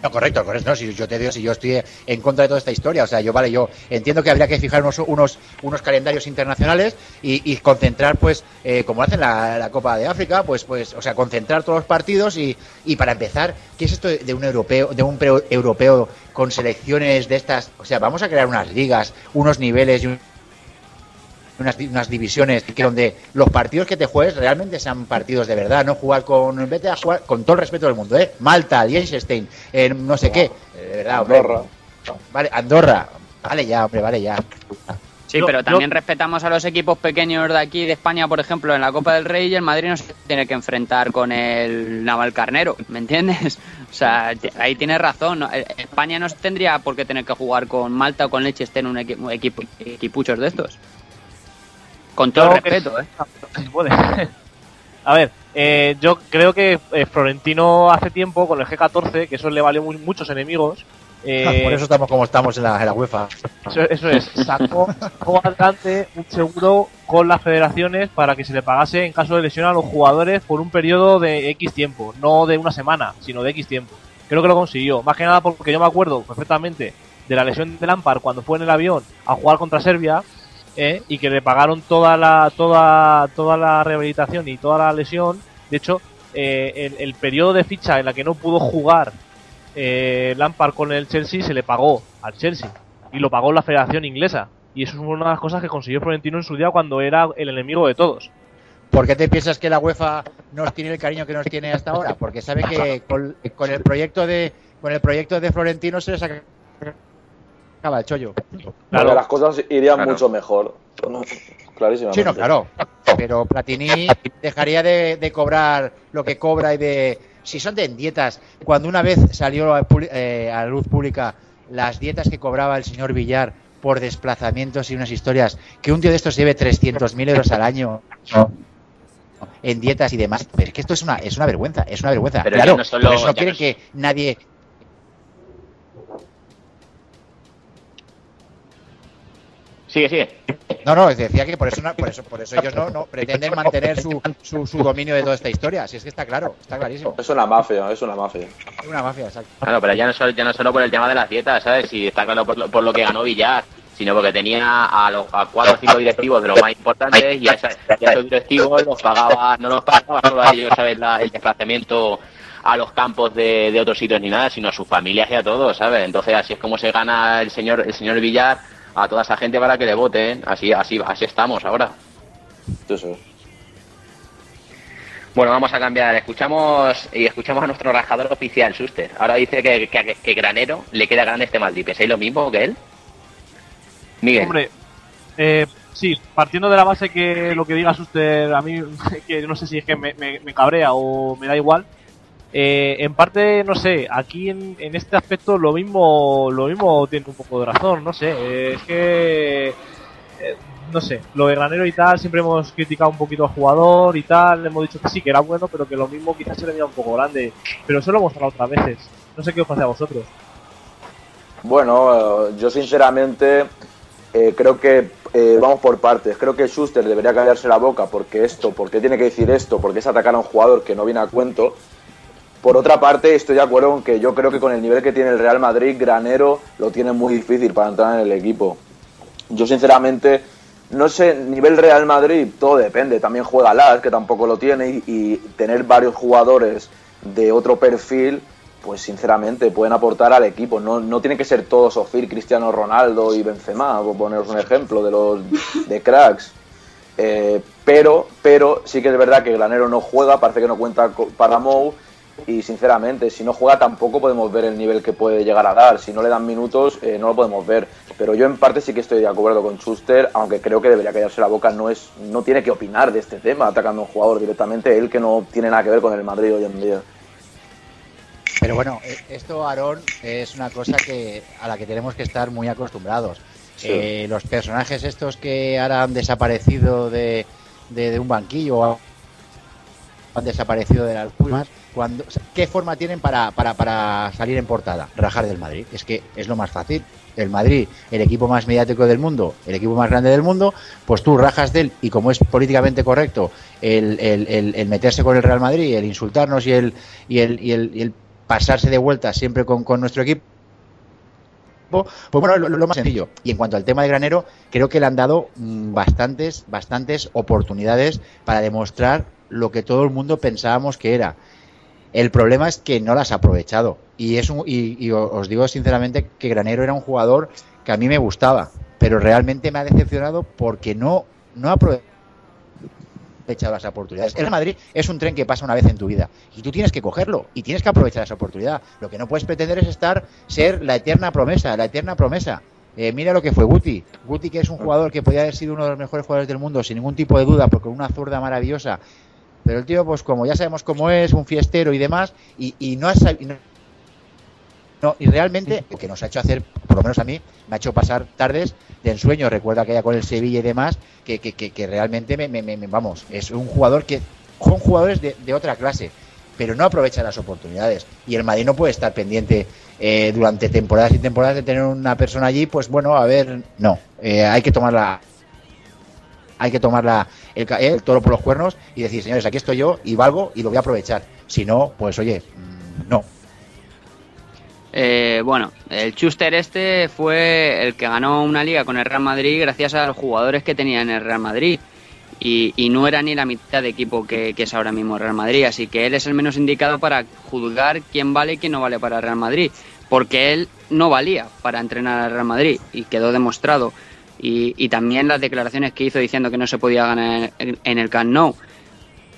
No, correcto, correcto. No, si yo te digo, si yo estoy en contra de toda esta historia, o sea, yo vale, yo entiendo que habría que fijar unos unos, unos calendarios internacionales y, concentrar, pues, eh, como hacen la, la Copa de África, pues, pues, o sea, concentrar todos los partidos y, y para empezar, ¿qué es esto de, de un europeo, de un pre- europeo con selecciones de estas? O sea, vamos a crear unas ligas, unos niveles y un- unas, unas divisiones que donde los partidos que te juegues realmente sean partidos de verdad, no jugar con vete a jugar con todo el respeto del mundo, ¿eh? Malta, Liechtenstein, eh, no sé qué, eh, de verdad, hombre. Andorra. Vale, Andorra. Vale ya, hombre, vale ya. Sí, pero también respetamos a los equipos pequeños de aquí, de España, por ejemplo, en la Copa del Rey, y el Madrid no se tiene que enfrentar con el Naval Carnero, ¿me entiendes? O sea, ahí tienes razón. ¿no? Eh, España no tendría por qué tener que jugar con Malta o con Liechtenstein un, equi- un equipo, equipuchos de estos. Con todo el que respeto, ¿eh? sí se puede. A ver, eh, yo creo que eh, Florentino hace tiempo con el G14, que eso le valió mu- muchos enemigos, Eh, Por eso estamos como estamos en la, en la UEFA. Eso, eso es, sacó, sacó adelante un seguro con las federaciones para que se le pagase en caso de lesión a los jugadores por un periodo de X tiempo, no de una semana, sino de X tiempo. Creo que lo consiguió, más que nada porque yo me acuerdo perfectamente de la lesión de Lampard cuando fue en el avión a jugar contra Serbia ¿eh? y que le pagaron toda la toda toda la rehabilitación y toda la lesión. De hecho, eh, el, periodo de ficha en la que no pudo jugar eh, Lampard con el Chelsea se le pagó al Chelsea y lo pagó la Federación Inglesa. Y eso es una de las cosas que consiguió Florentino en su día cuando era el enemigo de todos. ¿Por qué te piensas que la UEFA nos tiene el cariño que nos tiene hasta ahora? Porque sabe que con, el proyecto de con el proyecto de Florentino se les acaba el chollo. Porque las cosas irían mucho mejor. Clarísimamente. Sí, no, claro. Pero Platini dejaría de, de cobrar lo que cobra y de. Si son de dietas, cuando una vez salió a, eh, a la luz pública las dietas que cobraba el señor Villar por desplazamientos y unas historias, que un tío de estos lleve 300.000 euros al año en dietas y demás. Pero es que esto es una, es una vergüenza, es una vergüenza. Pero claro, no solo- por eso no quieren no es- que nadie Sigue, sigue. No, no, decía que por eso, no- por eso, por eso ellos no, no pretenden mantener su, su, su dominio de toda esta historia. Si es que está claro, está clarísimo. Es una mafia, es una mafia. Es una mafia, exacto. Claro, pero ya no, solo, ya no solo por el tema de las dietas, ¿sabes? Si está claro por lo, por lo que ganó Villar, sino porque tenía a, los, a cuatro o cinco directivos de los más importantes y a, esa- y a esos directivos los pagaba, no los pagaba solo a ellos, ¿sabes? La- el desplazamiento a los campos de, de otros sitios ni nada, sino a sus familias y a todos, ¿sabes? Entonces así es como se gana el señor el señor Villar a toda esa gente para que le voten, así así así estamos ahora. Bueno, vamos a cambiar. Escuchamos y escuchamos a nuestro rajador oficial, Suster. Ahora dice que, que, que Granero le queda grande este Madrid. ¿Pensáis lo mismo que él? Miguel. Hombre, eh, sí, partiendo de la base que lo que diga Suster a mí, que no sé si es que me, me- me cabrea o me da igual. Eh, en parte, no sé, aquí en, este aspecto lo mismo, lo mismo tiene un poco de razón, no sé, eh, es que, eh, no sé, lo de Granero y tal, siempre hemos criticado un poquito al jugador y tal, hemos dicho que sí, que era bueno, pero que lo mismo quizás se le veía un poco grande, pero eso lo hemos hablado otras veces, no sé qué os parece a vosotros. Bueno, yo sinceramente eh, creo que vamos por partes. Creo que Schuster debería callarse la boca porque esto, porque tiene que decir esto, porque es atacar a un jugador que no viene a cuento. Por otra parte, estoy de acuerdo con que yo creo que con el nivel que tiene el Real Madrid, Granero lo tiene muy difícil para entrar en el equipo. Yo sinceramente, no sé, nivel Real Madrid, todo depende. También juega Las, que tampoco lo tiene, y, tener varios jugadores de otro perfil, pues sinceramente pueden aportar al equipo. No, no tiene que ser todos Sofir, Cristiano Ronaldo y Benzema, por poneros un ejemplo de los de cracks. Eh, pero, pero sí que es verdad que Granero no juega, parece que no cuenta para Mou. Y sinceramente, si no juega tampoco podemos ver el nivel que puede llegar a dar. Si no le dan minutos, eh, no lo podemos ver. Pero yo en parte sí que estoy de acuerdo con Schuster, aunque creo que debería callarse la boca. No es, no tiene que opinar de este tema atacando a un jugador directamente, él que no tiene nada que ver con el Madrid hoy en día. Pero bueno, eh, esto, Aarón, es una cosa que a la que tenemos que estar muy acostumbrados. Sí. Eh, los personajes estos que ahora han desaparecido de, de, de un banquillo o han desaparecido de las pulmas, cuando, o sea, ¿qué forma tienen para, para, para salir en portada? Rajar del Madrid. Es que es lo más fácil. El Madrid, el equipo más mediático del mundo, el equipo más grande del mundo, pues tú rajas de él y como es políticamente correcto el, el- el- el meterse con el Real Madrid, el insultarnos y el, y el, y el, y el pasarse de vuelta siempre con, con nuestro equipo, pues bueno, lo, lo más sencillo. Y en cuanto al tema de Granero, creo que le han dado mm, bastantes, bastantes oportunidades para demostrar lo que todo el mundo pensábamos que era. El problema es que no las ha aprovechado. Y, es un- y, os digo sinceramente que Granero era un jugador que a mí me gustaba, pero realmente me ha decepcionado porque no, no ha aprovechado las oportunidades. El Madrid es un tren que pasa una vez en tu vida y tú tienes que cogerlo y tienes que aprovechar esa oportunidad. Lo que no puedes pretender es estar, ser la eterna promesa, la eterna promesa. Eh, mira lo que fue Guti. Guti, que es un jugador que podía haber sido uno de los mejores jugadores del mundo, sin ningún tipo de duda, porque una zurda maravillosa. Pero el tío, pues como ya sabemos cómo es, un fiestero y demás, y, y no ha sab- y no- y realmente, lo que nos ha hecho hacer, por lo menos a mí, me ha hecho pasar tardes de ensueño. Recuerda que ya con el Sevilla y demás, que, que, que, que realmente, me, me- me- vamos, es un jugador que son jugadores de, de otra clase. pero no aprovecha las oportunidades. Y el Madrid no puede estar pendiente eh, durante temporadas y temporadas de tener una persona allí, pues bueno, a ver, no, eh, hay que tomarla hay que tomarla el, ca- el toro por los cuernos y decir, señores, aquí estoy yo y valgo y lo voy a aprovechar. Si no, pues oye, mm, no. Eh, bueno, el Schuster este fue el que ganó una liga con el Real Madrid gracias a los jugadores que tenía en el Real Madrid. Y, y no era ni la mitad de equipo que, que es ahora mismo el Real Madrid. Así que él es el menos indicado para juzgar quién vale y quién no vale para el Real Madrid. Porque él no valía para entrenar al Real Madrid y quedó demostrado. Y, y también las declaraciones que hizo diciendo que no se podía ganar en, el Camp Nou.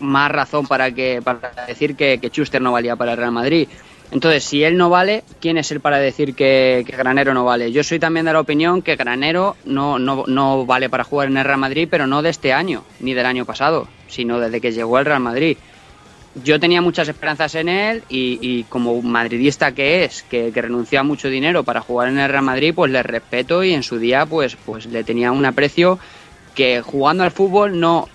Más razón para, que, para decir que, que Schuster no valía para el Real Madrid. Entonces, si él no vale, ¿quién es él para decir que, que Granero no vale? Yo soy también de la opinión que Granero no, no, no vale para jugar en el Real Madrid, pero no de este año, ni del año pasado, sino desde que llegó al Real Madrid. Yo tenía muchas esperanzas en él y, y como madridista que es, que, que renunció a mucho dinero para jugar en el Real Madrid, pues le respeto y en su día pues, pues le tenía un aprecio que jugando al fútbol no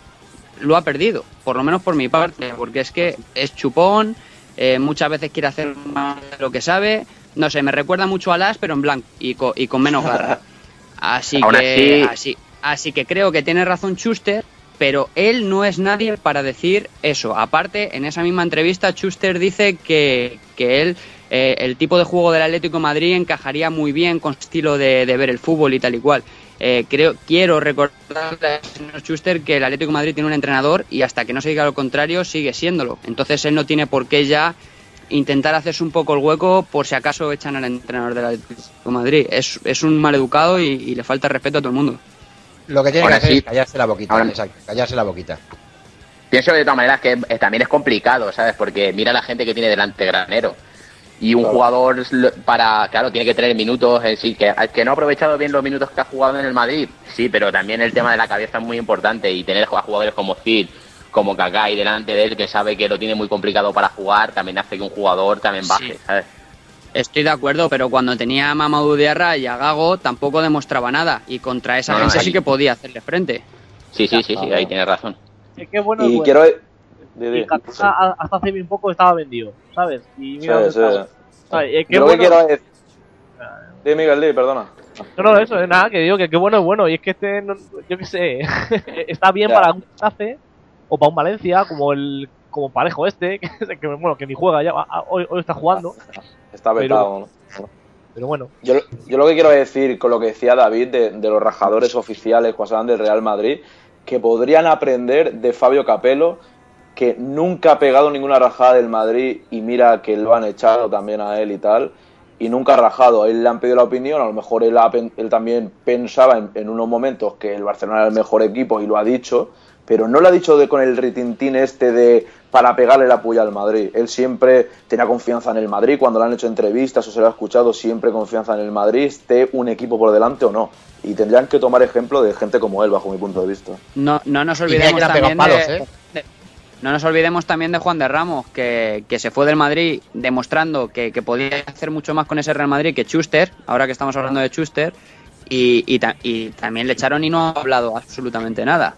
lo ha perdido, por lo menos por mi parte, porque es que es chupón, eh, muchas veces quiere hacer más de lo que sabe. No sé, me recuerda mucho a Las, pero en blanco y, co- y con menos garra. Así que, así, así que creo que tiene razón Schuster, pero él no es nadie para decir eso. Aparte, en esa misma entrevista, Schuster dice que, que él, eh, el tipo de juego del Atlético Madrid encajaría muy bien con su estilo de, ver el fútbol y tal y cual. Eh, creo, quiero recordarle al señor Schuster que el Atlético Madrid tiene un entrenador y hasta que no se diga lo contrario sigue siéndolo. Entonces él no tiene por qué ya intentar hacerse un poco el hueco por si acaso echan al entrenador del Atlético Madrid. Es, es un maleducado y, y le falta respeto a todo el mundo. Lo que tiene Ahora que hacer sí. es callarse la boquita, Ahora- exacto, callarse la boquita. Pienso de todas maneras que eh, también es complicado, ¿sabes? Porque mira la gente que tiene delante Granero. Y un Claro. jugador para, claro, tiene que tener minutos, eh, sí, que, que no ha aprovechado bien los minutos que ha jugado en el Madrid, sí, pero también el tema de la cabeza es muy importante y tener a jugadores como Cid, como Kaká y delante de él que sabe que lo tiene muy complicado para jugar, también hace que un jugador también baje, Sí. ¿sabes? Estoy de acuerdo, pero cuando tenía a Mamadou Diarra y a Gago tampoco demostraba nada y contra esa No, gente ahí- sí que podía hacerle frente. Sí, sí, sí, sí, ahí tienes razón. Es que bueno, es Y bueno. quiero. Y hasta hace bien poco estaba vendido, ¿sabes? Y mira Sí. ¿Sabes? Es que lo que bueno- quiero es. Di, Miguel, di, perdona. No, no, eso es nada, que digo que qué bueno es bueno. Y es que este, no- yo qué sé, está bien Ya. para un Getafe o para un Valencia, como el como Parejo este, que, que, bueno, que ni juega ya, hoy, hoy está jugando, Está Pero- vetado. ¿no? pero bueno. Yo, yo lo que quiero decir con lo que decía David de, de los rajadores oficiales cuando hablan del Real Madrid, que podrían aprender de Fabio Capello, que nunca ha pegado ninguna rajada del Madrid y mira que lo han echado también a él y tal, y nunca ha rajado. A él le han pedido la opinión, a lo mejor él, ha pen- él también pensaba en, en unos momentos que el Barcelona era el mejor equipo y lo ha dicho, pero no lo ha dicho de, con el ritintín este de para pegarle la puya al Madrid. Él siempre tenía confianza en el Madrid, cuando le han hecho entrevistas o se lo ha escuchado, siempre confianza en el Madrid, esté un equipo por delante o no. Y tendrían que tomar ejemplo de gente como él, bajo mi punto de vista. No, no nos olvidemos también palos, de, ¿eh? de- no nos olvidemos también de Juan de Ramos, que, que se fue del Madrid demostrando que, que podía hacer mucho más con ese Real Madrid que Schuster, ahora que estamos hablando de Schuster, y, y ta- y también le echaron y no ha hablado absolutamente nada.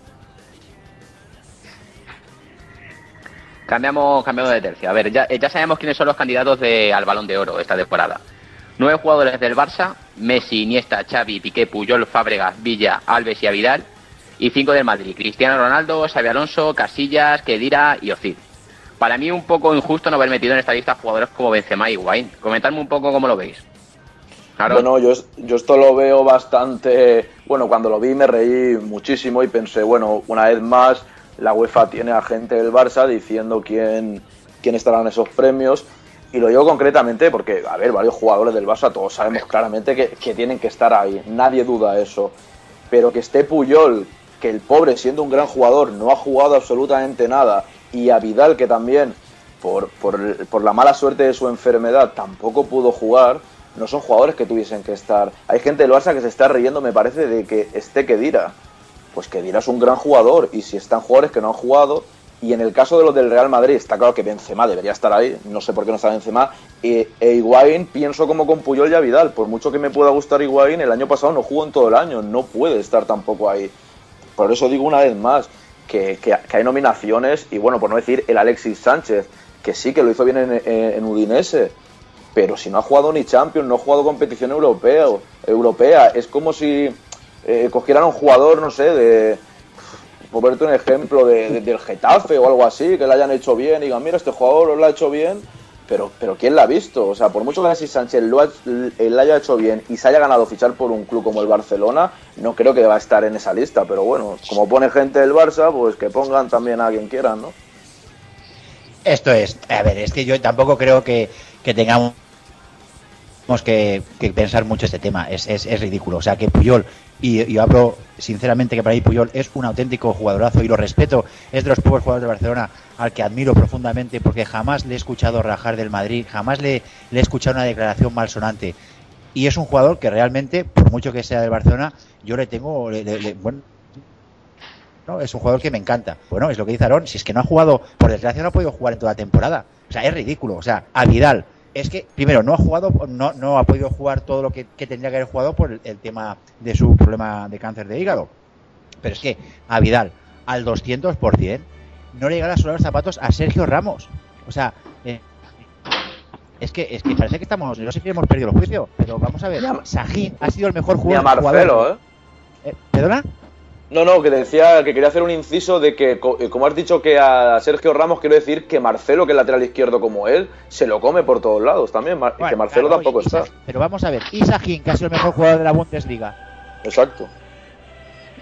Cambiamos, cambiamos de tercio. A ver, ya, eh, ya sabemos quiénes son los candidatos de, al Balón de Oro esta temporada. Nueve jugadores del Barça, Messi, Iniesta, Xavi, Piqué, Puyol, Fábregas, Villa, Alves y Avidal. Y cinco del Madrid, Cristiano Ronaldo, Xavi Alonso, Casillas, Kedira y Ozil. Para mí un poco injusto no haber metido en esta lista jugadores como Benzema y Higuaín. Comentadme un poco cómo lo veis. Claro. Bueno, yo, yo esto lo veo bastante. Bueno, cuando lo vi me reí muchísimo y pensé, bueno, una vez más, la UEFA tiene a gente del Barça diciendo quién, quién estará en esos premios. Y lo digo concretamente porque, a ver, varios jugadores del Barça, todos sabemos claramente que, que tienen que estar ahí. Nadie duda eso. Pero que esté Puyol, que el pobre, siendo un gran jugador, no ha jugado absolutamente nada. Y a Vidal, que también, por, por, por la mala suerte de su enfermedad, tampoco pudo jugar no son jugadores que tuviesen que estar. Hay gente del Barça que se está riendo, me parece, de que esté Kedira. Pues Kedira es un gran jugador y si están jugadores que no han jugado, y en el caso de los del Real Madrid, está claro que Benzema debería estar ahí, no sé por qué no está Benzema, e, e Higuaín pienso como con Puyol y a Vidal, por mucho que me pueda gustar Higuaín, el año pasado no jugó en todo el año, no puede estar tampoco ahí. Por eso digo una vez más que, que- que hay nominaciones y bueno, por no decir el Alexis Sánchez, que sí, que lo hizo bien en, en- en Udinese, pero si no ha jugado ni Champions, no ha jugado competición europea, europea es como si eh, cogieran un jugador, no sé, de, por verte un ejemplo, de, de- del Getafe o algo así, que le hayan hecho bien, y digan, mira, este jugador lo ha hecho bien, pero, pero ¿quién la ha visto? O sea, por mucho que Alexis Sánchez lo, ha- lo haya hecho bien y se haya ganado fichar por un club como el Barcelona, no creo que va a estar en esa lista, pero bueno, como pone gente del Barça, pues que pongan también a quien quieran, ¿no? Esto es, a ver, es que yo tampoco creo que, que tengamos que, que pensar mucho este tema, es, es, es ridículo. O sea, que Puyol, y, y hablo sinceramente que para mí Puyol es un auténtico jugadorazo y lo respeto, es de los pocos jugadores de Barcelona al que admiro profundamente porque jamás le he escuchado rajar del Madrid, jamás le, he escuchado una declaración malsonante. Y es un jugador que realmente, por mucho que sea del Barcelona, yo le tengo, le- le- bueno, ¿no? Es un jugador que me encanta. Bueno, es lo que dice Aaron, si es que no ha jugado, por desgracia no ha podido jugar en toda la temporada. O sea, es ridículo. O sea, a Vidal, es que, primero, no ha jugado, no, no ha podido jugar todo lo que, que tendría que haber jugado por el, el tema de su problema de cáncer de hígado. Pero es que a Vidal, al 200%, no le llegan a solar los zapatos a Sergio Ramos. O sea, eh, es que, es que parece que estamos, no sé si hemos perdido el juicio, pero vamos a ver, Sahin ha sido el mejor Ni a jugador. Marcelo, jugador- ¿eh? ¿Perdona? No, no, que decía que quería hacer un inciso de que, eh, como has dicho que a Sergio Ramos, quiero decir que Marcelo, que es lateral izquierdo como él, se lo come por todos lados también, y que Marcelo claro, tampoco está. Pero vamos a ver, Isajín, que ha sido el mejor jugador de la Bundesliga, Exacto.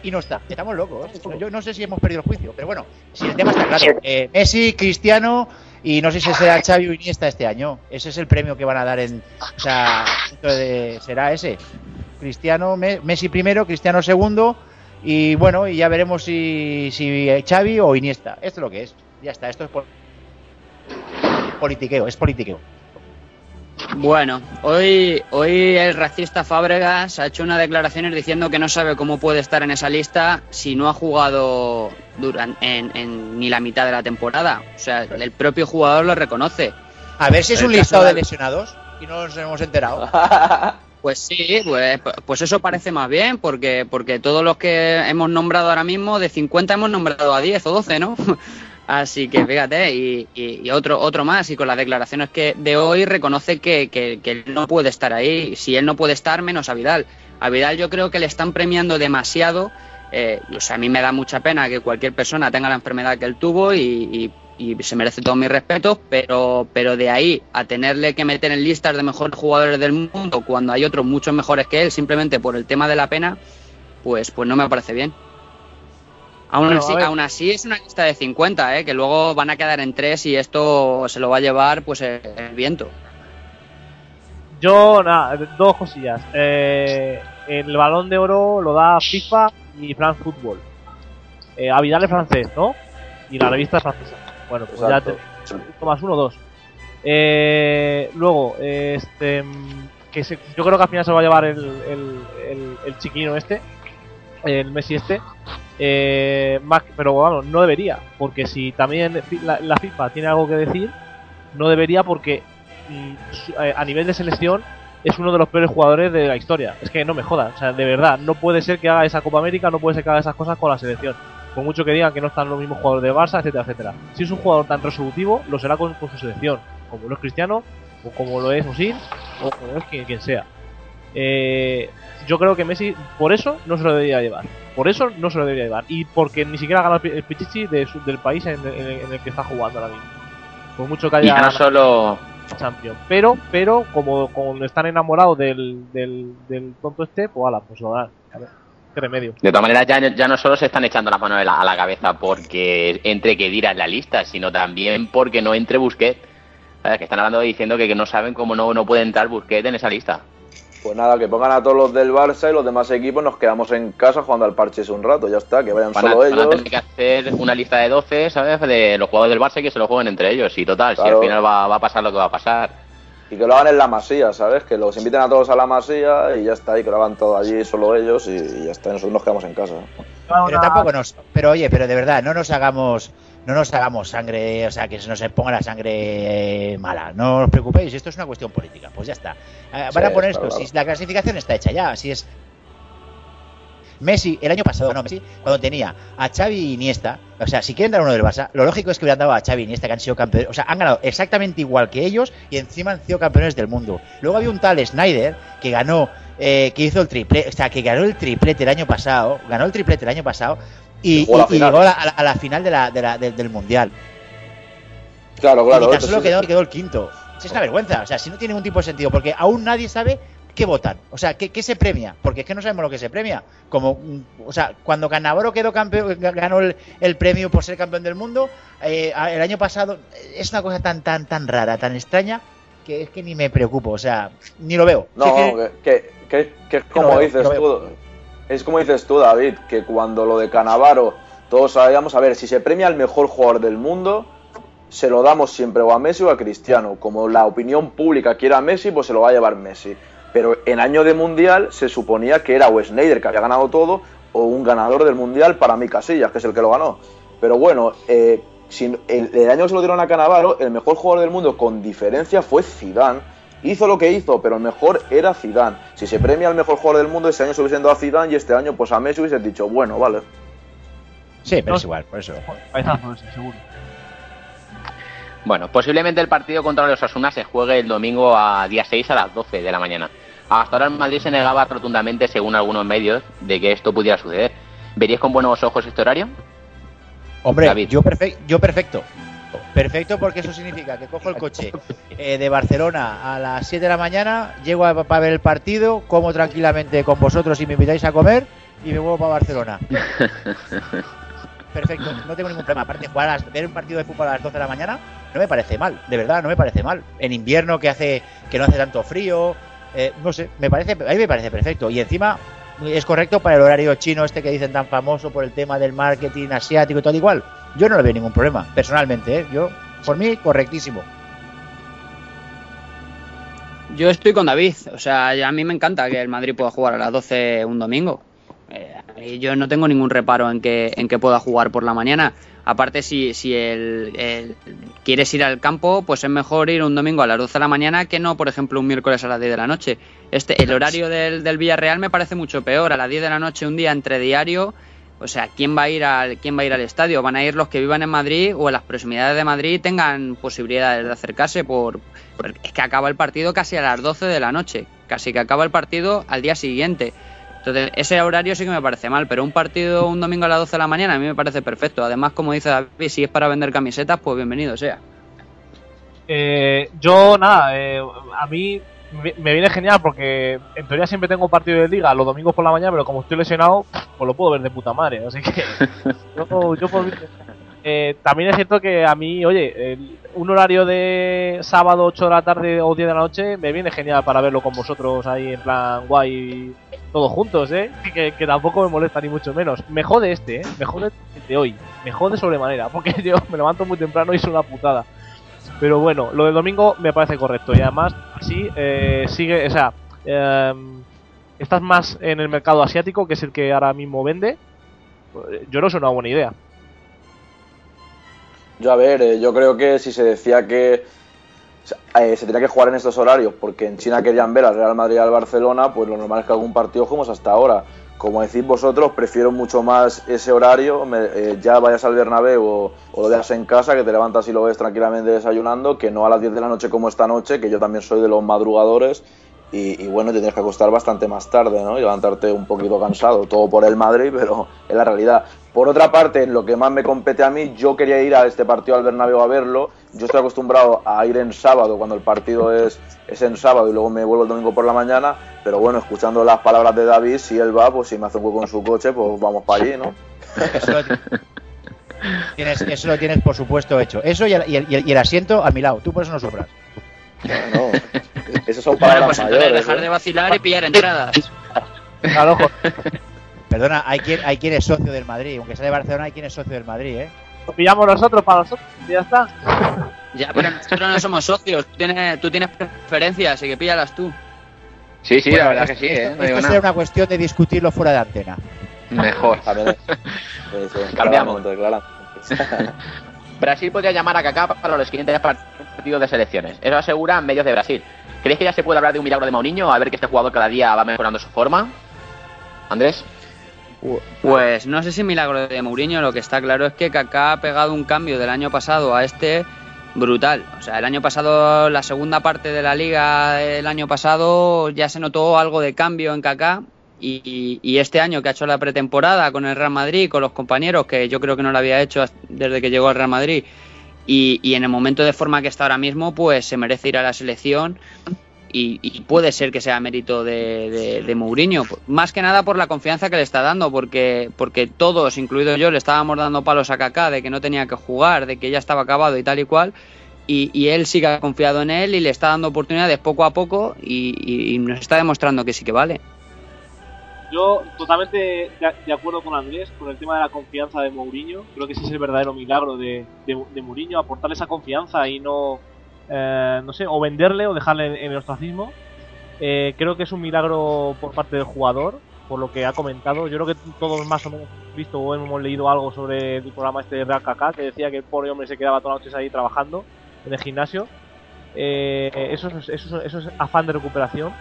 y no está. Estamos locos. Yo no sé si hemos perdido el juicio, pero bueno, si el tema está claro. Eh, Messi, Cristiano y no sé si será Xavi o Iniesta este año. Ese es el premio que van a dar en. O sea, será ese. Cristiano, Me- Messi primero, Cristiano segundo. Y bueno, y ya veremos si, si Xavi o Iniesta. Esto es lo que es. Ya está, esto es pol- politiqueo, es politiqueo. Bueno, hoy, hoy el racista Fábregas ha hecho unas declaraciones diciendo que no sabe cómo puede estar en esa lista si no ha jugado en, en ni la mitad de la temporada. O sea, el propio jugador lo reconoce. A ver si es un listado de- lesionados y no nos hemos enterado. Pues sí, pues, pues eso parece más bien, porque, porque todos los que hemos nombrado ahora mismo, de 50 hemos nombrado a 10 o 12, ¿no? Así que fíjate, y, otro, otro más, y con las declaraciones que de hoy reconoce que, que- él no puede estar ahí. Si él no puede estar, menos a Vidal. A Vidal yo creo que le están premiando demasiado. eh, o sea, a mí me da mucha pena que cualquier persona tenga la enfermedad que él tuvo y- y se merece todos mis respetos, pero, pero de ahí a tenerle que meter en listas de mejores jugadores del mundo cuando hay otros muchos mejores que él, simplemente por el tema de la pena, pues, pues no me parece bien. Aún, Bueno, así, aún así es una lista de 50, ¿eh? que luego van a quedar en tres y esto se lo va a llevar pues el, el viento. Yo, nada, dos cosillas. Eh, el balón de oro lo da FIFA y France Football. Eh, a Vidal es francés, ¿no? Y la revista es francesa. Bueno, pues Exacto. ya te, punto más uno, dos. Eh, luego, este, que se- yo creo que al final se lo va a llevar el, el, el, el chiquillo este, el Messi este. Eh, más, pero vamos, no debería, porque si también la, la FIFA tiene algo que decir, no debería porque mm, eh, a nivel de selección es uno de los peores jugadores de la historia. Es que no me jodas, o sea, de verdad, no puede ser que haga esa Copa América, no puede ser que haga esas cosas con la selección. Por mucho que digan que no están los mismos jugadores de Barça, etcétera, etcétera. Si es un jugador tan resolutivo, lo será con, con su selección, como lo es Cristiano, o como lo es Osil, o como lo es quien, quien sea. Eh, yo creo que Messi, por eso, no se lo debería llevar. Por eso no se lo debería llevar. Y porque ni siquiera gana el pi- el Pichichi de su- del país en, el que está jugando ahora mismo. Por mucho que Y haya ya no solo, Champions. Pero, pero, como, como están enamorados del, del, del tonto este, pues ala, pues lo dan. A ver, qué remedio. De todas maneras, ya, ya no solo se están echando las manos a la, a la cabeza porque entre que dirá en la lista, sino también porque no entre Busquets. ¿Sabes? Que están hablando diciendo que, que no saben cómo no, no puede entrar Busquets en esa lista. Pues nada, que pongan a todos los del Barça y los demás equipos nos quedamos en casa jugando al parches un rato, ya está, que vayan Van a, solo van a ellos. tener que hacer una lista de 12, ¿sabes? De los jugadores del Barça y que se lo jueguen entre ellos. Y total, si Claro. al final va, va a pasar lo que va a pasar. Y que lo hagan en la masía, ¿sabes? Que los inviten a todos a la masía y ya está, y que lo hagan todo allí, solo ellos, y, y ya está, y nosotros nos quedamos en casa. Pero tampoco nos. Pero oye, pero de verdad, no nos hagamos. No nos hagamos sangre, o sea, que se nos ponga la sangre eh, mala. No os preocupéis, esto es una cuestión política. Pues ya está. Eh, van Sí, a poner esto. claro. Si la clasificación está hecha ya, si es. Messi, el año pasado, no, Messi, cuando tenía a Xavi y Iniesta, o sea, si quieren dar uno del Barça, lo lógico es que hubieran dado a Xavi y Iniesta que han sido campeones, o sea, han ganado exactamente igual que ellos y encima han sido campeones del mundo. Luego había un tal Snyder que ganó, eh, que hizo el triple, o sea, que ganó el triplete el año pasado, ganó el triplete el año pasado y, llegó a la, a final de la, de la- del- del Mundial. Claro, claro. y tan solo quedó, quedó el quinto. Es una vergüenza, o sea, si no tiene ningún tipo de sentido, porque aún nadie sabe qué votan, o sea, qué, qué se premia, porque es que no sabemos lo que se premia. Como, o sea, cuando Cannavaro quedó campeón, ganó el, el premio por ser campeón del mundo, eh, el año pasado eh, es una cosa tan, tan, tan rara, tan extraña, que es que ni me preocupo, o sea, ni lo veo. No, Sí que- que, que, que- que es como dices veo. tú. Es como dices tú, David, que cuando lo de Canavaro, todos sabíamos, a ver, si se premia al mejor jugador del mundo, se lo damos siempre o a Messi o a Cristiano. Como la opinión pública quiere a Messi, pues se lo va a llevar Messi. Pero en año de mundial se suponía que era o Snyder, que había ganado todo, o un ganador del mundial para mí Casillas, que es el que lo ganó. Pero bueno, eh, si el, el año que se lo dieron a Canavaro, el mejor jugador del mundo con diferencia fue Zidane. Hizo lo que hizo, pero el mejor era Zidane. Si se premia al mejor jugador del mundo, ese año se hubiesen dado a Zidane y este año pues a Messi hubiesen dicho, bueno, vale. Sí, pero es igual, por eso. Seguro. Bueno, posiblemente el partido contra los Osasuna se juegue el domingo a día 6 a las 12 de la mañana. Hasta ahora el Madrid se negaba rotundamente, según algunos medios, de que esto pudiera suceder. ¿Veríais con buenos ojos este horario? Hombre, David. yo, perfecto, yo perfecto. Perfecto porque eso significa que cojo el coche eh, de Barcelona a las 7 de la mañana, llego a- para ver el partido, como tranquilamente con vosotros y me invitáis a comer y me vuelvo para Barcelona. Perfecto, no tengo ningún problema. Aparte, jugar a ver un partido de fútbol a las 12 de la mañana no me parece mal, de verdad, no me parece mal. En invierno que hace que no hace tanto frío, eh, no sé, me parece, a mí me parece perfecto. Y encima es correcto para el horario chino este que dicen tan famoso por el tema del marketing asiático y todo igual. Yo no le veo ningún problema, personalmente, ¿eh? Yo, por mí, correctísimo. Yo estoy con David, o sea, a mí me encanta que el Madrid pueda jugar a las 12 un domingo. Eh, yo no tengo ningún reparo en que, en que pueda jugar por la mañana. Aparte, si, si el, el- quieres ir al campo, pues es mejor ir un domingo a las 12 de la mañana que no, por ejemplo, un miércoles a las 10 de la noche. Este, el horario del, del Villarreal me parece mucho peor. A las 10 de la noche, un día entre diario. O sea, ¿quién va a ir al, quién va a ir al estadio? ¿Van a ir los que vivan en Madrid o en las proximidades de Madrid tengan posibilidades de acercarse por, porque es que acaba el partido casi a las 12 de la noche, casi que acaba el partido al día siguiente. Entonces, ese horario sí que me parece mal, pero un partido un domingo a las 12 de la mañana a mí me parece perfecto. Además, como dice David, si es para vender camisetas, pues bienvenido sea. Eh, yo, nada, eh, a mí me, viene genial porque en teoría siempre tengo partido de liga los domingos por la mañana, pero como estoy lesionado, pues lo puedo ver de puta madre. Así que yo, yo por eh, también es cierto que a mí, oye, el- un horario de sábado 8 de la tarde o 10 de la noche me viene genial para verlo con vosotros ahí en plan guay, todos juntos, ¿eh? Que, tampoco me molesta ni mucho menos. Me jode este, ¿eh? Me jode el de hoy. Me jode sobremanera, porque yo me levanto muy temprano y es una putada. Pero bueno, lo del domingo me parece correcto y además así eh, sigue, o sea, eh, estás más en el mercado asiático, que es el que ahora mismo vende. Pues, Yo no es una buena idea. Yo, a ver, eh, yo creo que si se decía que eh, se tenía que jugar en estos horarios porque en China querían ver al Real Madrid y al Barcelona, pues lo normal es que algún partido juguemos hasta ahora. Como decís vosotros, prefiero mucho más ese horario, eh, ya vayas al Bernabéu o, o lo veas en casa, que te levantas y lo ves tranquilamente desayunando, que no a las 10 de la noche como esta noche, que yo también soy de los madrugadores y, bueno, te tienes que acostar bastante más tarde. Y levantarte un poquito cansado, todo por el Madrid, pero es la realidad. Por otra parte, en lo que más me compete a mí, yo quería ir a este partido al Bernabéu a verlo. Yo estoy acostumbrado a ir en sábado, cuando el partido es, es en sábado y luego me vuelvo el domingo por la mañana. Pero bueno, escuchando las palabras de David, si él va, pues si me hace un hueco en su coche, pues vamos para allí, ¿no? Eso lo, tienes, eso lo tienes, por supuesto, hecho. Eso y el, y el- y el asiento a mi lado. Tú por eso no sufras. No, esas son Bueno, palabras pues entonces mayores. dejar ¿eh? de vacilar y pillar entradas. Claro, jo- Perdona, hay quien, hay quien es socio del Madrid. Aunque sea de Barcelona, hay quien es socio del Madrid, ¿eh? Lo pillamos nosotros para nosotros y ya está. Ya, pero nosotros no somos socios. Tú tienes, tú tienes preferencias, así que píllalas tú. Sí, sí, Bueno, la verdad que sí, esto, ¿eh? No esto una cuestión de discutirlo fuera de antena. Mejor. También es- sí, sí, Cambiamos. claramente. Brasil podría llamar a Kaká para los siguientes partidos de selecciones. Eso aseguran medios de Brasil. ¿Creéis que ya se puede hablar de un milagro de Mourinho? A ver que este jugador cada día va mejorando su forma. Andrés. Pues no sé si milagro de Mourinho, lo que está claro es que Kaká ha pegado un cambio del año pasado a este brutal. O sea, el año pasado, la segunda parte de la liga el año pasado ya se notó algo de cambio en Kaká y, este año que ha hecho la pretemporada con el Real Madrid, con los compañeros, que yo creo que no lo había hecho desde que llegó al Real Madrid, y en el momento de forma que está ahora mismo, pues se merece ir a la selección y, y puede ser que sea mérito de, Mourinho. Más que nada por la confianza que le está dando, porque, porque todos, incluido yo, le estábamos dando palos a Kaká de que no tenía que jugar, de que ya estaba acabado y tal y cual. Y, él ha confiado en él y le está dando oportunidades poco a poco y, nos está demostrando que sí que vale. Yo totalmente de, acuerdo con Andrés con el tema de la confianza de Mourinho. Creo que ese es el verdadero milagro de, de, de Mourinho, aportarle esa confianza y no, eh, no sé, o venderle o dejarle en, el ostracismo. Eh, creo que es un milagro por parte del jugador, por lo que ha comentado. Yo creo que todos más o menos hemos visto o hemos leído algo sobre el programa este de Real Kaká, que decía que el pobre hombre se quedaba todas las noches ahí trabajando en el gimnasio. Eh, eso, es, eso, eso es afán de recuperación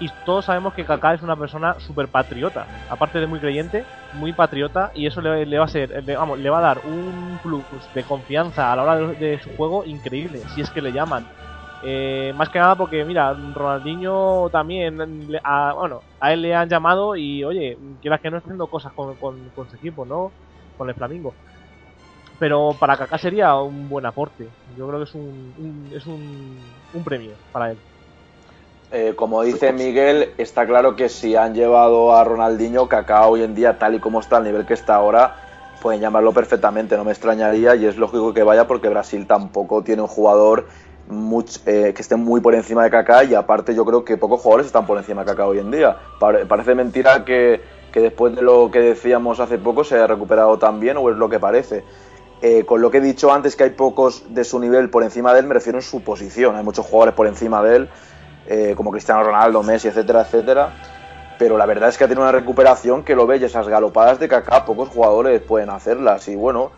y todos sabemos que Kaká es una persona súper patriota, aparte de muy creyente, muy patriota, y eso le, va a ser, le, vamos, le va a dar un plus de confianza a la hora de, su juego increíble, si es que le llaman. Eh, más que nada porque, mira, Ronaldinho también, a, bueno, a él le han llamado y, oye, quieras que no esté haciendo cosas con, con, su equipo, ¿no? Con el Flamingo. Pero para Kaká sería un buen aporte. Yo creo que es un es un, un premio para él. Eh, como dice Miguel, está claro que si han llevado a Ronaldinho, Kaká hoy en día, tal y como está al nivel que está ahora, pueden llamarlo perfectamente, no me extrañaría y es lógico que vaya porque Brasil tampoco tiene un jugador eh, que esté muy por encima de Kaká y aparte yo creo que pocos jugadores están por encima de Kaká hoy en día. Pare parece mentira que, que, después de lo que decíamos hace poco se haya recuperado tan bien o es lo que parece. Eh, con lo que he dicho antes que hay pocos de su nivel por encima de él, me refiero en su posición, hay muchos jugadores por encima de él eh, como Cristiano Ronaldo, Messi, etcétera, etcétera. Pero la verdad es que ha tenido una recuperación que lo ve y esas galopadas de Kaká, pocos jugadores pueden hacerlas. Y bueno,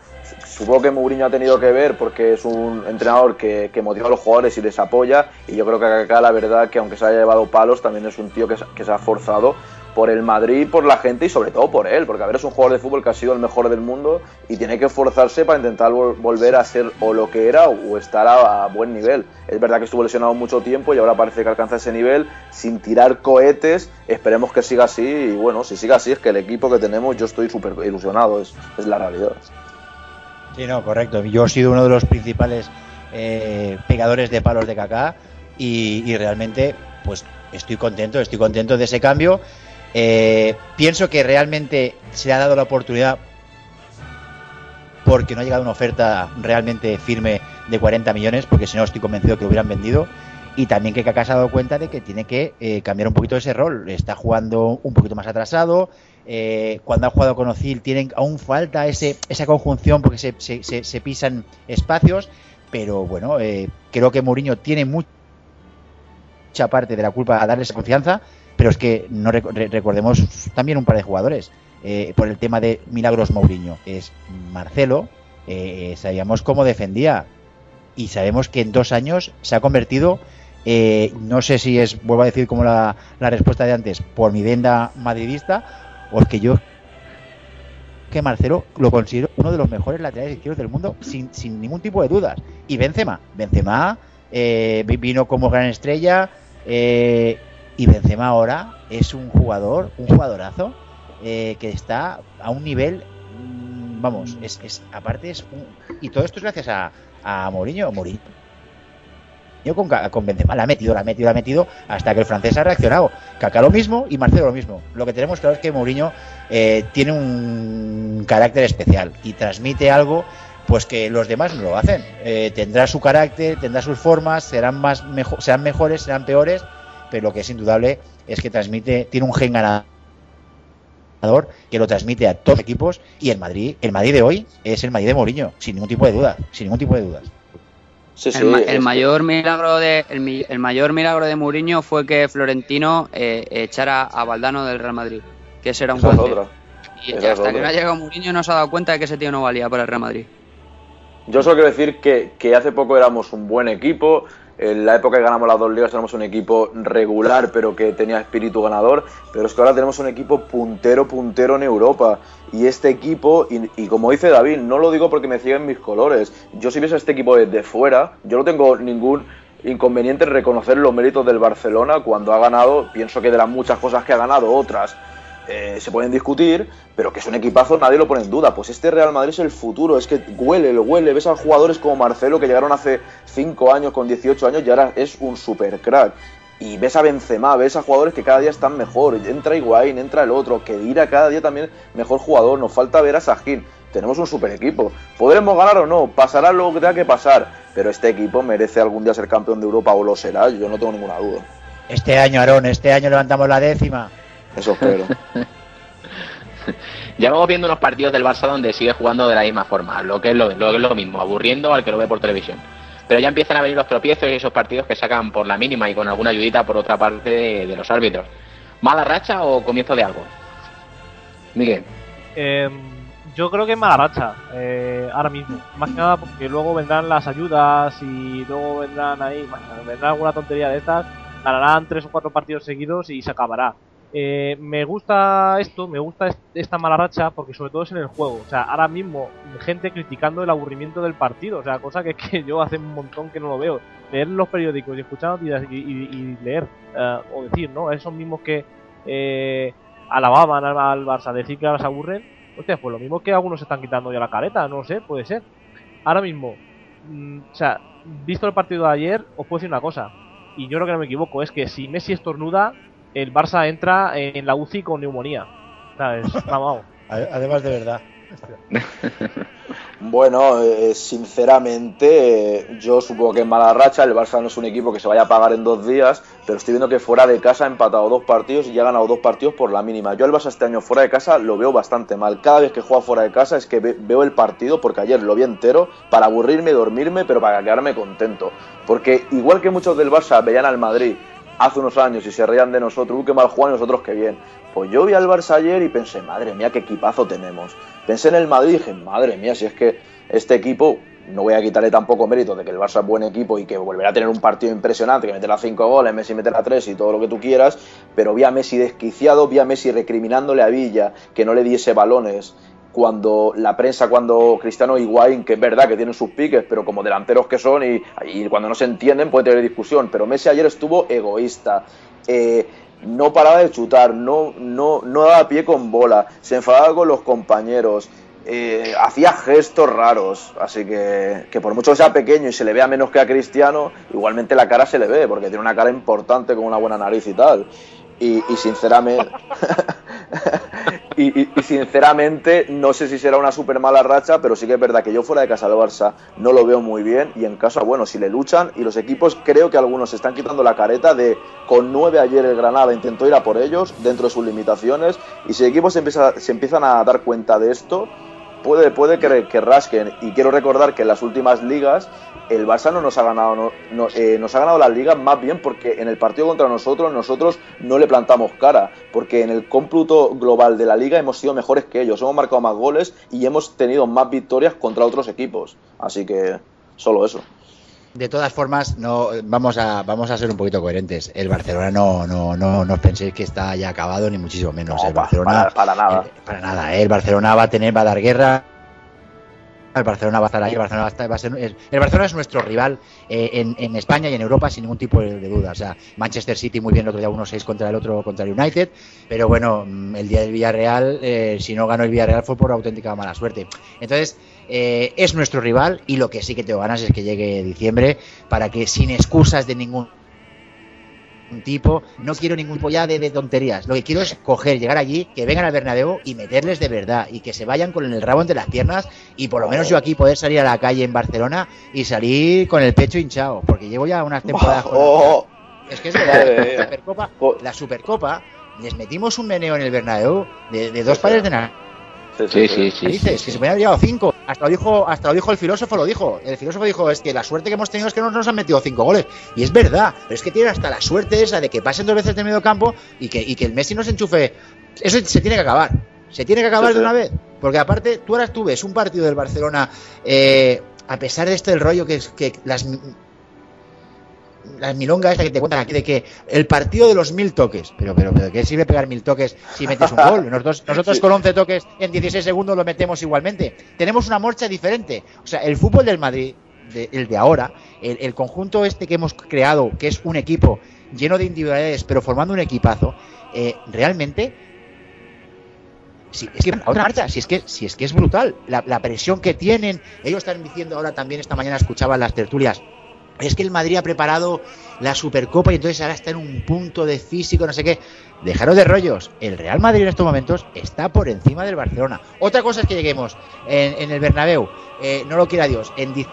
supongo que Mourinho ha tenido que ver porque es un entrenador que, que motiva a los jugadores y les apoya. Y yo creo que Kaká, la verdad, que aunque se haya llevado palos, también es un tío que se ha forzado por el Madrid, por la gente y sobre todo por él, porque a ver, es un jugador de fútbol que ha sido el mejor del mundo y tiene que esforzarse para intentar vol volver a ser o lo que era o estar a, buen nivel. Es verdad que estuvo lesionado mucho tiempo y ahora parece que alcanza ese nivel sin tirar cohetes. Esperemos que siga así y bueno, si siga así es que el equipo que tenemos yo estoy súper ilusionado, es, la realidad. Sí, no, correcto. Yo he sido uno de los principales eh, pegadores de palos de Kaká y realmente pues estoy contento, estoy contento de ese cambio eh, pienso que realmente se ha dado la oportunidad porque no ha llegado una oferta realmente firme de 40 millones, porque si no estoy convencido que lo hubieran vendido. Y también que Kaká se ha dado cuenta de que tiene que eh, cambiar un poquito ese rol. Está jugando un poquito más atrasado. Eh, cuando ha jugado con Ozil, tienen aún falta ese, esa conjunción porque se, se, se, se pisan espacios. Pero bueno, eh, creo que Mourinho tiene mucha parte de la culpa a darle esa confianza pero es que no rec recordemos también un par de jugadores eh, por el tema de Milagros Mourinho. Es Marcelo, eh, sabíamos cómo defendía y sabemos que en dos años se ha convertido, eh, no sé si es, vuelvo a decir como la, la respuesta de antes, por mi venda madridista, o es que yo que Marcelo lo considero uno de los mejores laterales izquierdos del mundo sin, sin ningún tipo de dudas. Y Benzema, Benzema eh, vino como gran estrella, y Benzema ahora es un jugador, un jugadorazo eh, que está a un nivel, mmm, vamos, es, es, aparte es un, y todo esto es gracias a, a Mourinho, Mourinho con, con Benzema la ha metido, la ha metido, la ha metido hasta que el francés ha reaccionado. Kaká lo mismo y Marcelo lo mismo. Lo que tenemos claro es que Mourinho eh, tiene un carácter especial y transmite algo pues que los demás no lo hacen. Eh, tendrá su carácter, tendrá sus formas, serán más mejor, serán mejores, serán peores, pero lo que es indudable es que transmite, tiene un gen ganador que lo transmite a todos los equipos y el Madrid, el Madrid de hoy es el Madrid de Mourinho, sin ningún tipo de duda, sin ningún tipo de dudas. Sí, sí, el, ma el mayor milagro de el, el, mayor milagro de Mourinho fue que Florentino eh, echara a Valdano del Real Madrid, que ese era un puente. Y Esa hasta que no ha llegado Mourinho no se ha dado cuenta de que ese tío no valía para el Real Madrid. Yo solo quiero decir que, que hace poco éramos un buen equipo, En la época que ganamos las dos ligas tenemos un equipo regular, pero que tenía espíritu ganador. Pero es que ahora tenemos un equipo puntero, puntero en Europa. Y este equipo, y, como dice David, no lo digo porque me siguen mis colores. Yo si ves a este equipo desde fuera, yo no tengo ningún inconveniente en reconocer los méritos del Barcelona cuando ha ganado. Pienso que de las muchas cosas que ha ganado, otras eh, se pueden discutir, pero que es un equipazo, nadie lo pone en duda. Pues este Real Madrid es el futuro, es que huele, lo huele. Ves a jugadores como Marcelo que llegaron hace 5 años, con 18 años, y ahora es un super crack. Y ves a Benzema, ves a jugadores que cada día están mejor. Entra Higuaín, entra el otro, que dirá cada día también mejor jugador. Nos falta ver a Sajín. Tenemos un super equipo. ¿Podremos ganar o no? Pasará lo que tenga que pasar. Pero este equipo merece algún día ser campeón de Europa o lo será, yo no tengo ninguna duda. Este año, Aarón, este año levantamos la décima. Eso espero. Ya vamos viendo unos partidos del Barça donde sigue jugando de la misma forma, lo que es lo, lo mismo, aburriendo al que lo ve por televisión. Pero ya empiezan a venir los tropiezos y esos partidos que sacan por la mínima y con alguna ayudita por otra parte de, de los árbitros. ¿Mala racha o comienzo de algo? Miguel. Eh, yo creo que es mala racha, eh, ahora mismo. Más que nada porque luego vendrán las ayudas y luego vendrán ahí, vendrá alguna tontería de estas, ganarán tres o cuatro partidos seguidos y se acabará. Eh, me gusta esto, me gusta est- esta mala racha porque sobre todo es en el juego. O sea, ahora mismo gente criticando el aburrimiento del partido, o sea, cosa que, que yo hace un montón que no lo veo. Leer los periódicos y escuchar y, leer eh, o decir, ¿no? Esos mismos que eh, alababan al, al Barça, decir que ahora se aburren. Hostia, pues lo mismo que algunos se están quitando ya la careta, no sé, puede ser. Ahora mismo, mm, o sea, visto el partido de ayer, os puedo decir una cosa, y yo creo que no me equivoco, es que si Messi estornuda, el Barça entra en la UCI con neumonía. ¿Sabes? Vamos. Además de verdad. Bueno, eh, sinceramente, eh, yo supongo que es mala racha. El Barça no es un equipo que se vaya a pagar en dos días, pero estoy viendo que fuera de casa ha empatado dos partidos y ya ha ganado dos partidos por la mínima. Yo el Barça este año fuera de casa lo veo bastante mal. Cada vez que juega fuera de casa es que ve- veo el partido, porque ayer lo vi entero, para aburrirme y dormirme, pero para quedarme contento. Porque igual que muchos del Barça veían al Madrid hace unos años y se reían de nosotros, uh, qué mal juegan nosotros qué bien. Pues yo vi al Barça ayer y pensé, madre mía, qué equipazo tenemos. Pensé en el Madrid y dije, madre mía, si es que este equipo, no voy a quitarle tampoco mérito de que el Barça es buen equipo y que volverá a tener un partido impresionante, que meterá cinco goles, Messi meterá tres y todo lo que tú quieras, pero vi a Messi desquiciado, vi a Messi recriminándole a Villa que no le diese balones, cuando la prensa, cuando Cristiano y Higuaín, que es verdad que tienen sus piques, pero como delanteros que son y, y cuando no se entienden puede tener discusión, pero Messi ayer estuvo egoísta. Eh, no paraba de chutar, no, no, no daba pie con bola, se enfadaba con los compañeros, eh, hacía gestos raros, así que, que por mucho que sea pequeño y se le vea menos que a Cristiano, igualmente la cara se le ve, porque tiene una cara importante con una buena nariz y tal. Y sinceramente, y, sinceramente no sé si será una super mala racha, pero sí que es verdad que yo fuera de casa del Barça no lo veo muy bien y en casa, bueno, si le luchan y los equipos creo que algunos se están quitando la careta de con nueve ayer el Granada intentó ir a por ellos dentro de sus limitaciones y si equipos se, se empiezan a dar cuenta de esto, puede, puede que, que rasquen. Y quiero recordar que en las últimas ligas el Barça no nos ha ganado no, no, eh, nos ha ganado las ligas más bien porque en el partido contra nosotros nosotros no le plantamos cara porque en el cómputo global de la liga hemos sido mejores que ellos hemos marcado más goles y hemos tenido más victorias contra otros equipos así que solo eso De todas formas, no vamos a vamos a ser un poquito coherentes. El Barcelona no no no, no os penséis que está ya acabado ni muchísimo menos. No, el Barcelona para, para nada para nada. ¿eh? El Barcelona va a tener va a dar guerra. El Barcelona va a estar ahí. El Barcelona va a, ser el, el Barcelona es nuestro rival eh, en, España y en Europa sin ningún tipo de, de duda. O sea, Manchester City muy bien el otro día 1-6 contra el otro contra el United, pero bueno, mm, el día del Villarreal, eh, si no ganó el Villarreal fue por auténtica mala suerte. Entonces eh, es nuestro rival y lo que sí que tengo ganas es que llegue diciembre para que sin excusas de ningún tipo, no quiero ningún ya de, de tonterías. Lo que quiero es coger, llegar allí, que vengan al Bernabéu y meterles de verdad y que se vayan con el rabo entre las piernas y por lo menos yo aquí poder salir a la calle en Barcelona y salir con el pecho hinchado, porque llevo ya unas temporadas con Oh, es que es verdad, la. Supercopa, la Supercopa les metimos un meneo en el Bernabéu de, de dos pares de narices, Sí, sí, sí. sí, que sí. se me habían llevado cinco. Hasta lo dijo, hasta lo dijo el filósofo, lo dijo. El filósofo dijo, es que la suerte que hemos tenido es que no nos han metido cinco goles. Y es verdad, pero es que tiene hasta la suerte esa de que pasen dos veces de medio campo y que, y que el Messi no se enchufe. Eso se tiene que acabar. Se tiene que acabar de una vez. Porque aparte, tú ahora tú ves un partido del Barcelona, eh, a pesar de este el rollo que que las las milongas esta que te cuentan aquí de que el partido de los mil toques. Pero, pero, pero, ¿qué sirve pegar mil toques si metes un gol? Nosotros, nosotros con 11 toques en 16 segundos lo metemos igualmente. Tenemos una marcha diferente. O sea, el fútbol del Madrid, de- el de ahora, el, el conjunto este que hemos creado, que es un equipo lleno de individualidades, pero formando un equipazo, eh, realmente Sí, es que otra marcha, si es que, si es que es brutal. La, la presión que tienen. Ellos están diciendo ahora también, esta mañana escuchaba las tertulias. Es que el Madrid ha preparado la Supercopa y entonces ahora está en un punto de físico, no sé qué. Dejaros de rollos. El Real Madrid en estos momentos está por encima del Barcelona. Otra cosa es que lleguemos en, el Bernabéu, eh, no lo quiera Dios, en dic-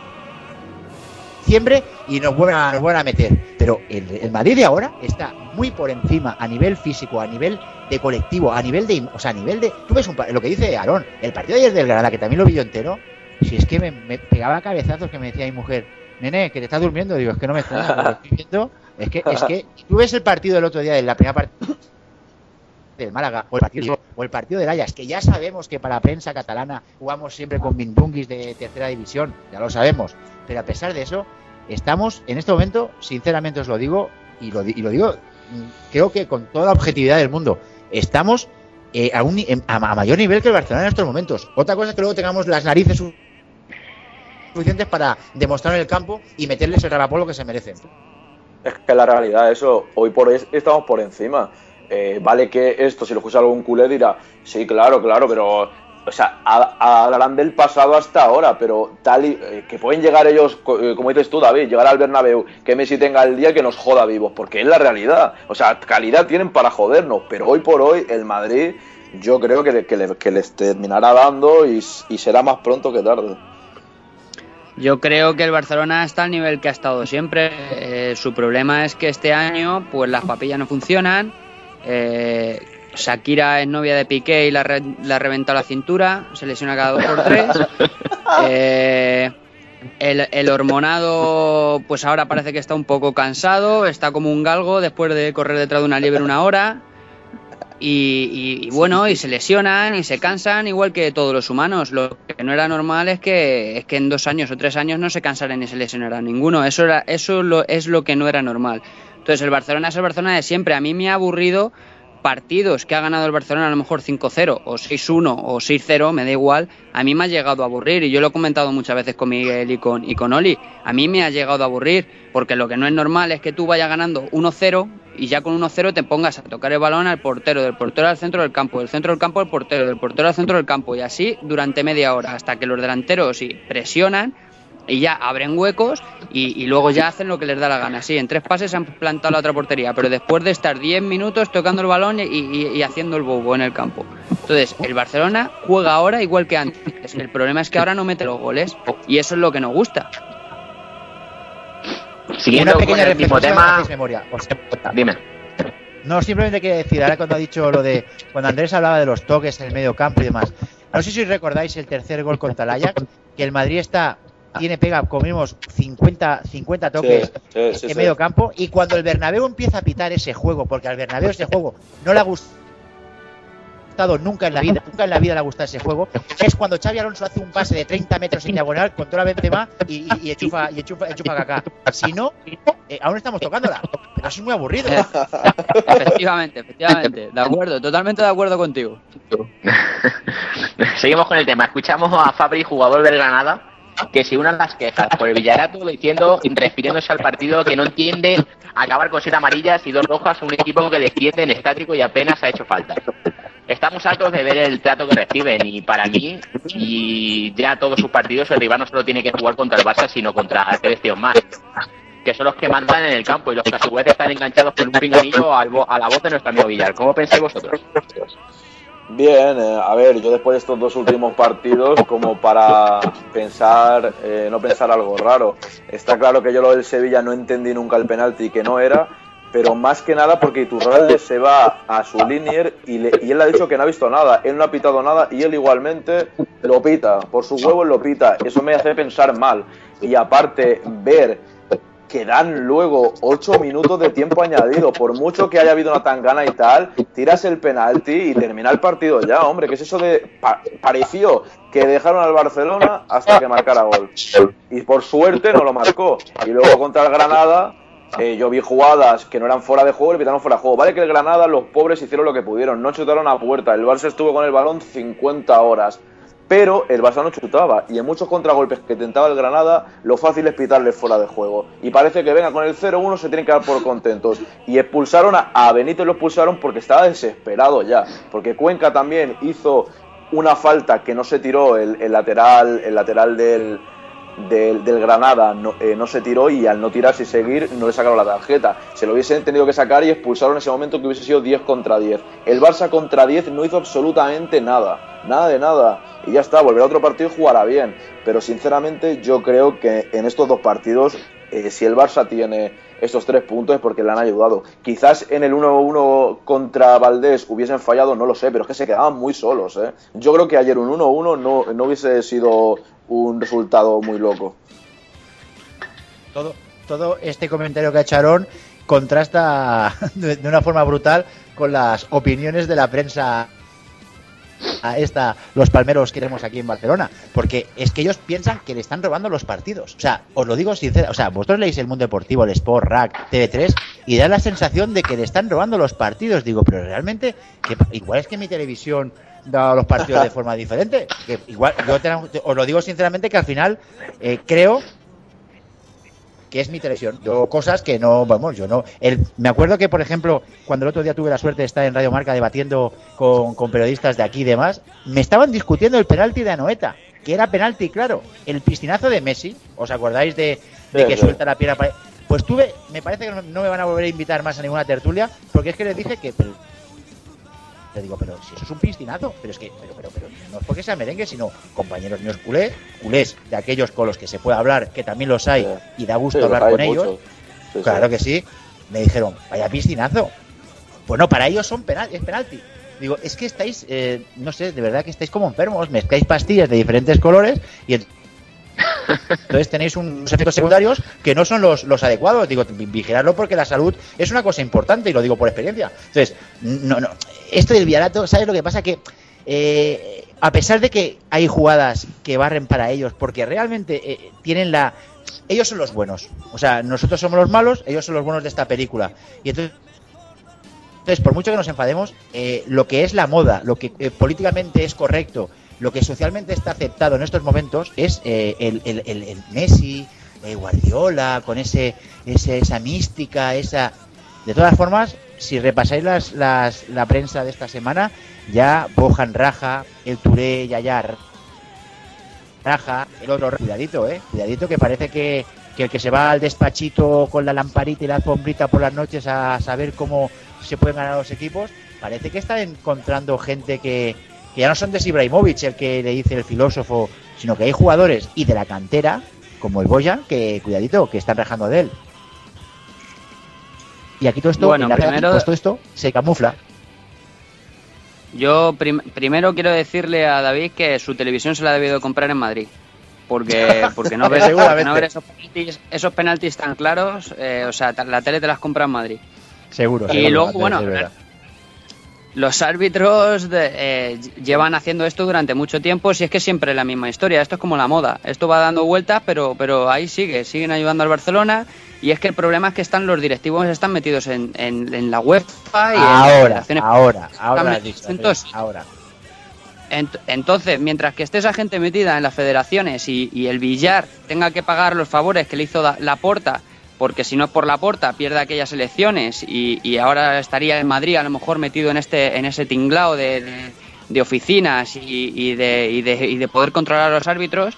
diciembre y nos vuelven a, a meter. Pero el, Madrid de ahora está muy por encima a nivel físico, a nivel de colectivo, a nivel de. O sea, a nivel de. Tú ves un, lo que dice Aarón, el partido de ayer del Granada, que también lo vi yo entero. Si es que me, me pegaba cabezazos que me decía mi mujer, nene, que te estás durmiendo. Digo, es que no me extraña, porque estoy viendo. Es que, es que tú ves el partido del otro día, de la primera parte del Málaga o el partido o el partido del Ajax, que ya sabemos que para la prensa catalana jugamos siempre con Mindunguis de tercera división, ya lo sabemos, pero a pesar de eso, estamos en este momento, sinceramente os lo digo, y lo, y lo digo, mm, creo que con toda la objetividad del mundo, estamos eh, a, un, a, a mayor nivel que el Barcelona en estos momentos. Otra cosa es que luego tengamos las narices suficientes para demostrar en el campo y meterles el rapapolo que se merecen. Es que la realidad, eso, hoy por hoy estamos por encima. Eh, vale que esto, si lo escucha algún culé, dirá, sí, claro, claro, pero, o sea, ha- hablarán del pasado hasta ahora, pero tal y, eh, que pueden llegar ellos, eh, como dices tú, David, llegar al Bernabéu, que Messi tenga el día que nos joda vivos, porque es la realidad. O sea, calidad tienen para jodernos, pero hoy por hoy el Madrid, yo creo que, que le- que les terminará dando y será más pronto que tarde. Yo creo que el Barcelona está al nivel que ha estado siempre. Eh, su problema es que este año, pues las papillas no funcionan. Eh, Shakira es novia de Piqué y la, re- la ha reventado la cintura. Se lesiona cada dos por tres. Eh, el, el hormonado, pues ahora parece que está un poco cansado. Está como un galgo después de correr detrás de una liebre una hora. Y, y- y bueno, y se lesionan y se cansan igual que todos los humanos. Lo que no era normal es que, es que en dos años o tres años no se cansaran y se lesionaran ninguno. Eso, era, eso lo, es lo que no era normal. Entonces el Barcelona es el Barcelona de siempre. A mí me ha aburrido partidos que ha ganado el Barcelona a lo mejor 5-0 o 6-1 o 6-0, me da igual, a mí me ha llegado a aburrir y yo lo he comentado muchas veces con Miguel y con, y con Oli, a mí me ha llegado a aburrir porque lo que no es normal es que tú vayas ganando 1-0 y ya con 1-0 te pongas a tocar el balón al portero, del portero al centro del campo, del centro del campo al portero, del portero al centro del campo y así durante media hora hasta que los delanteros presionan y ya abren huecos y, luego ya hacen lo que les da la gana. Sí, en tres pases han plantado la otra portería, pero después de estar 10 minutos tocando el balón y- y haciendo el bobo en el campo. Entonces, el Barcelona juega ahora igual que antes. El problema es que ahora no mete los goles y eso es lo que nos gusta. Siguiendo Una con pequeña el mismo reflexión, tema. memoria. Dime. No, simplemente quiero decir, ahora cuando ha dicho lo de. Cuando Andrés hablaba de los toques en el medio campo y demás. No sé si os recordáis el tercer gol contra el Ajax, que el Madrid está. Tiene pega, comimos 50, 50 toques Sí, sí, sí, en sí. medio campo. Y cuando el Bernabéu empieza a pitar ese juego, porque al Bernabéu ese juego no le ha gustado nunca en la vida, nunca en la vida le ha gustado ese juego, es cuando Xavi Alonso hace un pase de 30 metros en diagonal, controla Benzema y, y, y enchufa, y enchufa, enchufa Kaká. Si no, eh, aún estamos tocándola. Pero eso es muy aburrido. Efectivamente, efectivamente. De acuerdo, totalmente de acuerdo contigo. Seguimos con el tema. Escuchamos a Fabri, jugador del Granada, que se unan las quejas por el Villarato diciendo, refiriéndose al partido que no entiende acabar con siete amarillas y dos rojas a un equipo que defiende en estático y apenas ha hecho falta. Estamos hartos de ver el trato que reciben y para mí, y ya todos sus partidos, el rival no solo tiene que jugar contra el Barça, sino contra tíos más, que son los que mandan en el campo y los que a su vez están enganchados con un pinganillo a la voz de nuestro amigo Villar. ¿Cómo pensáis vosotros? Bien, eh, a ver, yo después de estos dos últimos partidos, como para pensar, eh, no pensar algo raro, está claro que yo lo del Sevilla no entendí nunca el penalti que no era, pero más que nada porque Iturralde se va a su linier y, él ha dicho que no ha visto nada, él no ha pitado nada y él igualmente lo pita, por su huevo lo pita, eso me hace pensar mal. Y aparte, ver que dan luego 8 minutos de tiempo añadido. Por mucho que haya habido una tangana y tal, tiras el penalti y termina el partido ya, hombre. ¿Qué es eso de.? pa- pareció que dejaron al Barcelona hasta que marcara gol. Y por suerte no lo marcó. Y luego contra el Granada, Eh, yo vi jugadas que no eran fuera de juego y pitaron fuera de juego. Vale que el Granada, los pobres hicieron lo que pudieron, no chutaron a puerta. El Barça estuvo con el balón 50 horas. Pero el Barça no chutaba y en muchos contragolpes que tentaba el Granada, lo fácil es pitarle fuera de juego. Y parece que venga con el 0-1 se tienen que dar por contentos. Y expulsaron a, a Benito, lo expulsaron porque estaba desesperado ya. Porque Cuenca también hizo una falta que no se tiró el lateral, el lateral del, del, Granada no, eh, no se tiró y al no tirarse y seguir no le sacaron la tarjeta. Se lo hubiesen tenido que sacar y expulsaron en ese momento que hubiese sido 10 contra 10. El Barça contra 10 no hizo absolutamente nada, nada de nada. Y ya está, volverá a otro partido y jugará bien. Pero sinceramente yo creo que en estos dos partidos, eh, si el Barça tiene estos tres puntos es porque le han ayudado. Quizás en el 1-1 contra Valdés hubiesen fallado, no lo sé, pero es que se quedaban muy solos. ¿eh? Yo creo que ayer un 1-1 no, no hubiese sido un resultado muy loco. Todo, todo este comentario que ha hecho contrasta de, de una forma brutal con las opiniones de la prensa a esta los palmeros queremos aquí en Barcelona porque es que ellos piensan que le están robando los partidos o sea os lo digo sincera o sea vosotros leéis el mundo deportivo el Sport Rack TV3 y da la sensación de que le están robando los partidos digo pero realmente que igual es que mi televisión da los partidos de forma diferente que igual yo te, os lo digo sinceramente que al final eh, creo que es mi televisión. Yo cosas que no, vamos, yo no. El, me acuerdo que, por ejemplo, cuando el otro día tuve la suerte de estar en Radio Marca debatiendo con, con periodistas de aquí y demás, me estaban discutiendo el penalti de Anoeta, que era penalti, claro. El piscinazo de Messi, ¿os acordáis de, que suelta la pierna? para- Pues tuve, me parece que no, no me van a volver a invitar más a ninguna tertulia, porque es que les dije que. pero- te digo, pero si eso es un piscinazo, pero es que, pero, pero, pero no es porque sea merengue, sino compañeros míos culés, culés de aquellos con los que se puede hablar, que también los hay, y da gusto Sí, hablar con ellos. Sí, claro que sí. Me dijeron, vaya piscinazo. Pues no, para ellos son penal, es penalti. Digo, es que estáis, eh, no sé, de verdad que estáis como enfermos, mezcláis pastillas de diferentes colores y ent- entonces tenéis unos efectos secundarios que no son los, los adecuados. Digo, vi- vigilarlo porque la salud es una cosa importante y lo digo por experiencia. Entonces, no, no, esto del Viarato, ¿sabes lo que pasa? Que eh, a pesar de que hay jugadas que barren para ellos, porque realmente eh, tienen la... Ellos son los buenos. O sea, nosotros somos los malos, ellos son los buenos de esta película. Y entonces... Entonces, por mucho que nos enfademos, eh, lo que es la moda, lo que eh, políticamente es correcto, lo que socialmente está aceptado en estos momentos es eh, el, el- el- el Messi, eh, Guardiola, con ese, ese- esa mística, esa... De todas formas, si repasáis las, las- la prensa de esta semana, ya Bojan Raja, el Touré, Yayar, Raja, el otro, cuidadito, eh, cuidadito que parece que, que el que se va al despachito con la lamparita y la alfombrita por las noches a saber cómo se pueden ganar los equipos, parece que está encontrando gente que, que ya no son de Ibrahimovic, el que le dice el filósofo, sino que hay jugadores y de la cantera, como el Boyan, que cuidadito, que están rajando de él. Y aquí todo esto, Bueno, en la red, primero- pues todo esto se camufla. Yo prim- primero quiero decirle a David que su televisión se la ha debido comprar en Madrid. Porque, porque no ver, no ver esos, penaltis, esos penaltis tan claros, eh, o sea, la tele te las compra en Madrid. Seguro. Y seguro, luego, bueno. Los árbitros de- eh, llevan haciendo esto durante mucho tiempo, si es que siempre es la misma historia. Esto es como la moda. Esto va dando vueltas, pero, pero ahí sigue, siguen ayudando al Barcelona. Y es que el problema es que están los directivos están metidos en, en- en la UEFA y en las ahora, federaciones ahora, ahora, Están has dicho, metidos en todo. ahora. Ent- Entonces, mientras que esté esa gente metida en las federaciones y, y el billar tenga que pagar los favores que le hizo la porta, porque si no es por la porta pierde aquellas elecciones y, y ahora estaría en Madrid a lo mejor metido en este en ese tinglao de, de- de oficinas y, y de, y, de, y de poder controlar a los árbitros,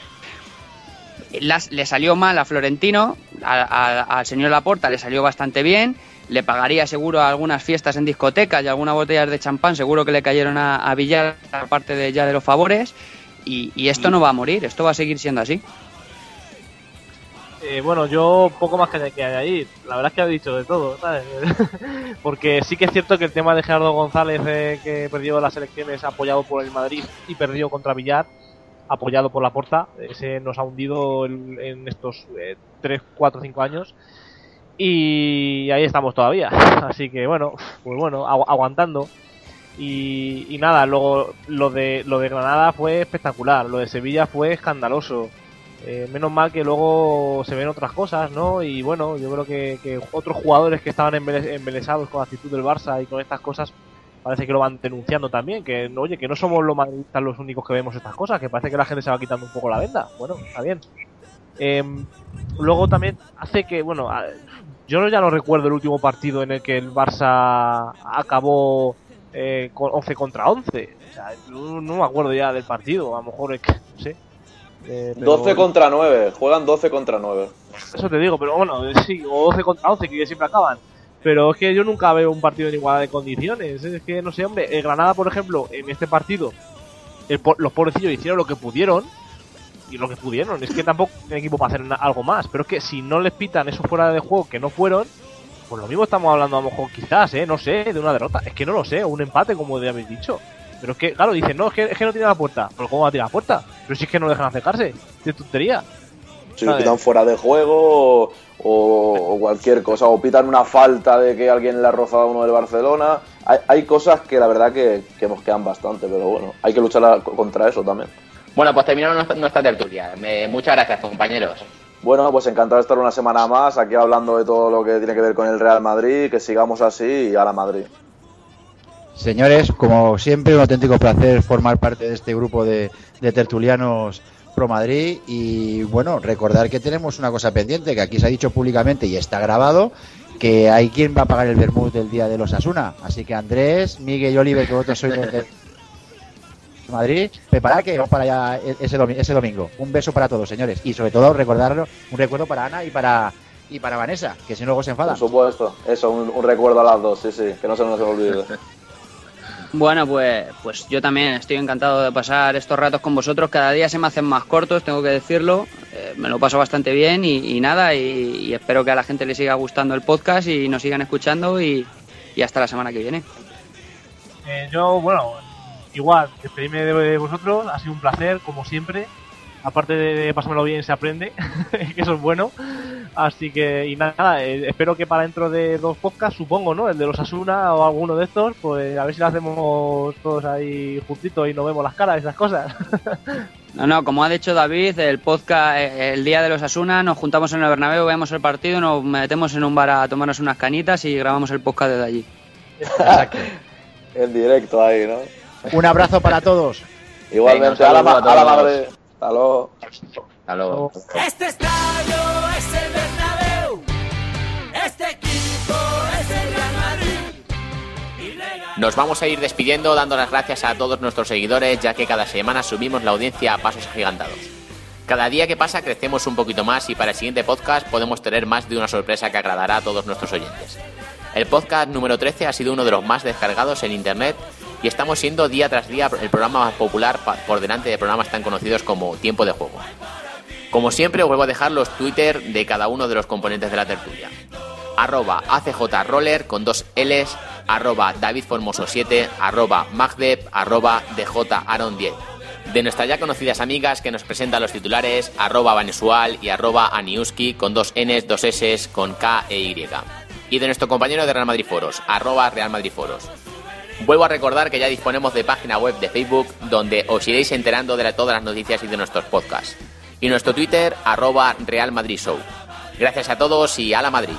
las- le salió mal a Florentino, a- a- al señor Laporta le salió bastante bien, le pagaría seguro algunas fiestas en discotecas y algunas botellas de champán, seguro que le cayeron a, a Villar aparte de ya de los favores, y, y esto no va a morir, esto va a seguir siendo así. Eh, bueno, yo poco más que, que añadir. La verdad es que he dicho de todo, ¿sabes? Porque sí que es cierto que el tema de Gerardo González, eh, que perdió las elecciones apoyado por el Madrid y perdió contra Villar, apoyado por la Porta, ese nos ha hundido en, estos eh, 3, 4, 5 años. Y ahí estamos todavía. Así que bueno, pues bueno, agu- aguantando. Y, nada, luego lo de, lo de Granada fue espectacular, lo de Sevilla fue escandaloso. Eh, menos mal que luego se ven otras cosas, ¿no? Y bueno, yo creo que, que otros jugadores que estaban embele- embelesados con la actitud del Barça y con estas cosas parece que lo van denunciando también, que oye, que no somos los madridistas los únicos que vemos estas cosas, que parece que la gente se va quitando un poco la venda. Bueno, está bien. Em, luego también hace que, bueno, yo ya no recuerdo el último partido en el que el Barça acabó eh, con 11 contra 11. O sea, no, no me acuerdo ya del partido, a lo mejor es que, no sé. Eh, pero- 12 contra 9, juegan 12 contra 9. Eso te digo, pero bueno, eh, sí, o 12 contra 11, que siempre acaban. Pero es que yo nunca veo un partido en igualdad de condiciones. Es que, no sé, hombre, el Granada, por ejemplo, en este partido, el los pobrecillos hicieron lo que pudieron. Y lo que pudieron. Es que tampoco tiene equipo para hacer algo más. Pero es que si no les pitan eso fuera de juego que no fueron, pues lo mismo estamos hablando a lo mejor quizás, ¿eh? No sé, de una derrota. Es que no lo sé, un empate, como ya habéis dicho. Pero es que, claro, dicen, no, es que, es que no tiene la puerta. ¿Pero cómo va a tirar la puerta? Pero si es que no dejan acercarse. Qué tontería. Si Vale. pitan fuera de juego o, o cualquier cosa, o pitan una falta de que alguien le ha rozado a uno del Barcelona. Hay, hay cosas que la verdad que, que nos quedan bastante, pero bueno, hay que luchar a- contra eso también. Bueno, pues terminamos nuestra, nuestra tertulia. Me- muchas gracias, compañeros. Bueno, pues encantado de estar una semana más aquí hablando de todo lo que tiene que ver con el Real Madrid, que sigamos así y a la Madrid. Señores, como siempre, un auténtico placer formar parte de este grupo de, de tertulianos Pro Madrid y bueno, recordar que tenemos una cosa pendiente, que aquí se ha dicho públicamente y está grabado, que hay quien va a pagar el vermut del día de los Asuna. Así que Andrés, Miguel y Oliver, que vosotros sois de Madrid, preparad que vamos para allá e- ese, domi- ese domingo. Un beso para todos, señores. Y sobre todo recordarlo, un recuerdo para Ana y para y para Vanessa, que si no luego se enfadan. Por supuesto, eso, un, un recuerdo a las dos, sí, sí, que no se nos olvide. Bueno, pues, pues yo también estoy encantado de pasar estos ratos con vosotros. Cada día se me hacen más cortos, tengo que decirlo. Eh, me lo paso bastante bien y, nada, y, espero que a la gente le siga gustando el podcast y nos sigan escuchando y, y hasta la semana que viene. Eh, yo, bueno, igual, despedirme de vosotros, ha sido un placer, como siempre. Aparte de pasármelo bien, se aprende, que eso es bueno. Así que, y nada, eh, espero que para dentro de dos podcasts, supongo, ¿no? El de los Asuna o alguno de estos, pues a ver si lo hacemos todos ahí juntitos y nos vemos las caras, esas cosas. No, no, como ha dicho David, el podcast, eh, el día de los Asuna, nos juntamos en el Bernabéu, vemos el partido, nos metemos en un bar a tomarnos unas canitas y grabamos el podcast desde allí. en directo ahí, ¿no? Un abrazo para todos. Igualmente, Venga, a la, a la madre. Hasta luego. Hasta luego. Este estadio es el Bernabéu. Este equipo es el Real Madrid. Nos vamos a ir despidiendo dando las gracias a todos nuestros seguidores, ya que cada semana subimos la audiencia a pasos agigantados. Cada día que pasa crecemos un poquito más y para el siguiente podcast podemos tener más de una sorpresa que agradará a todos nuestros oyentes. El podcast número 13 ha sido uno de los más descargados en internet y estamos siendo día tras día el programa más popular por delante de programas tan conocidos como Tiempo de Juego. Como siempre, os vuelvo a dejar los Twitter de cada uno de los componentes de la tertulia. Arroba ACJRoller con dos L's, arroba DavidFormoso7, arroba Magdeb, arroba DJAron10. De nuestras ya conocidas amigas que nos presentan los titulares, arroba Vanesual y arroba Aniuski con dos N's, dos S's, con K e Y. Y de nuestro compañero de Real Madrid Foros, arroba Real Madrid Foros. Vuelvo a recordar que ya disponemos de página web de Facebook donde os iréis enterando de todas las noticias y de nuestros podcasts. Y nuestro Twitter, arroba Real Madrid Show. Gracias a todos y a la Madrid.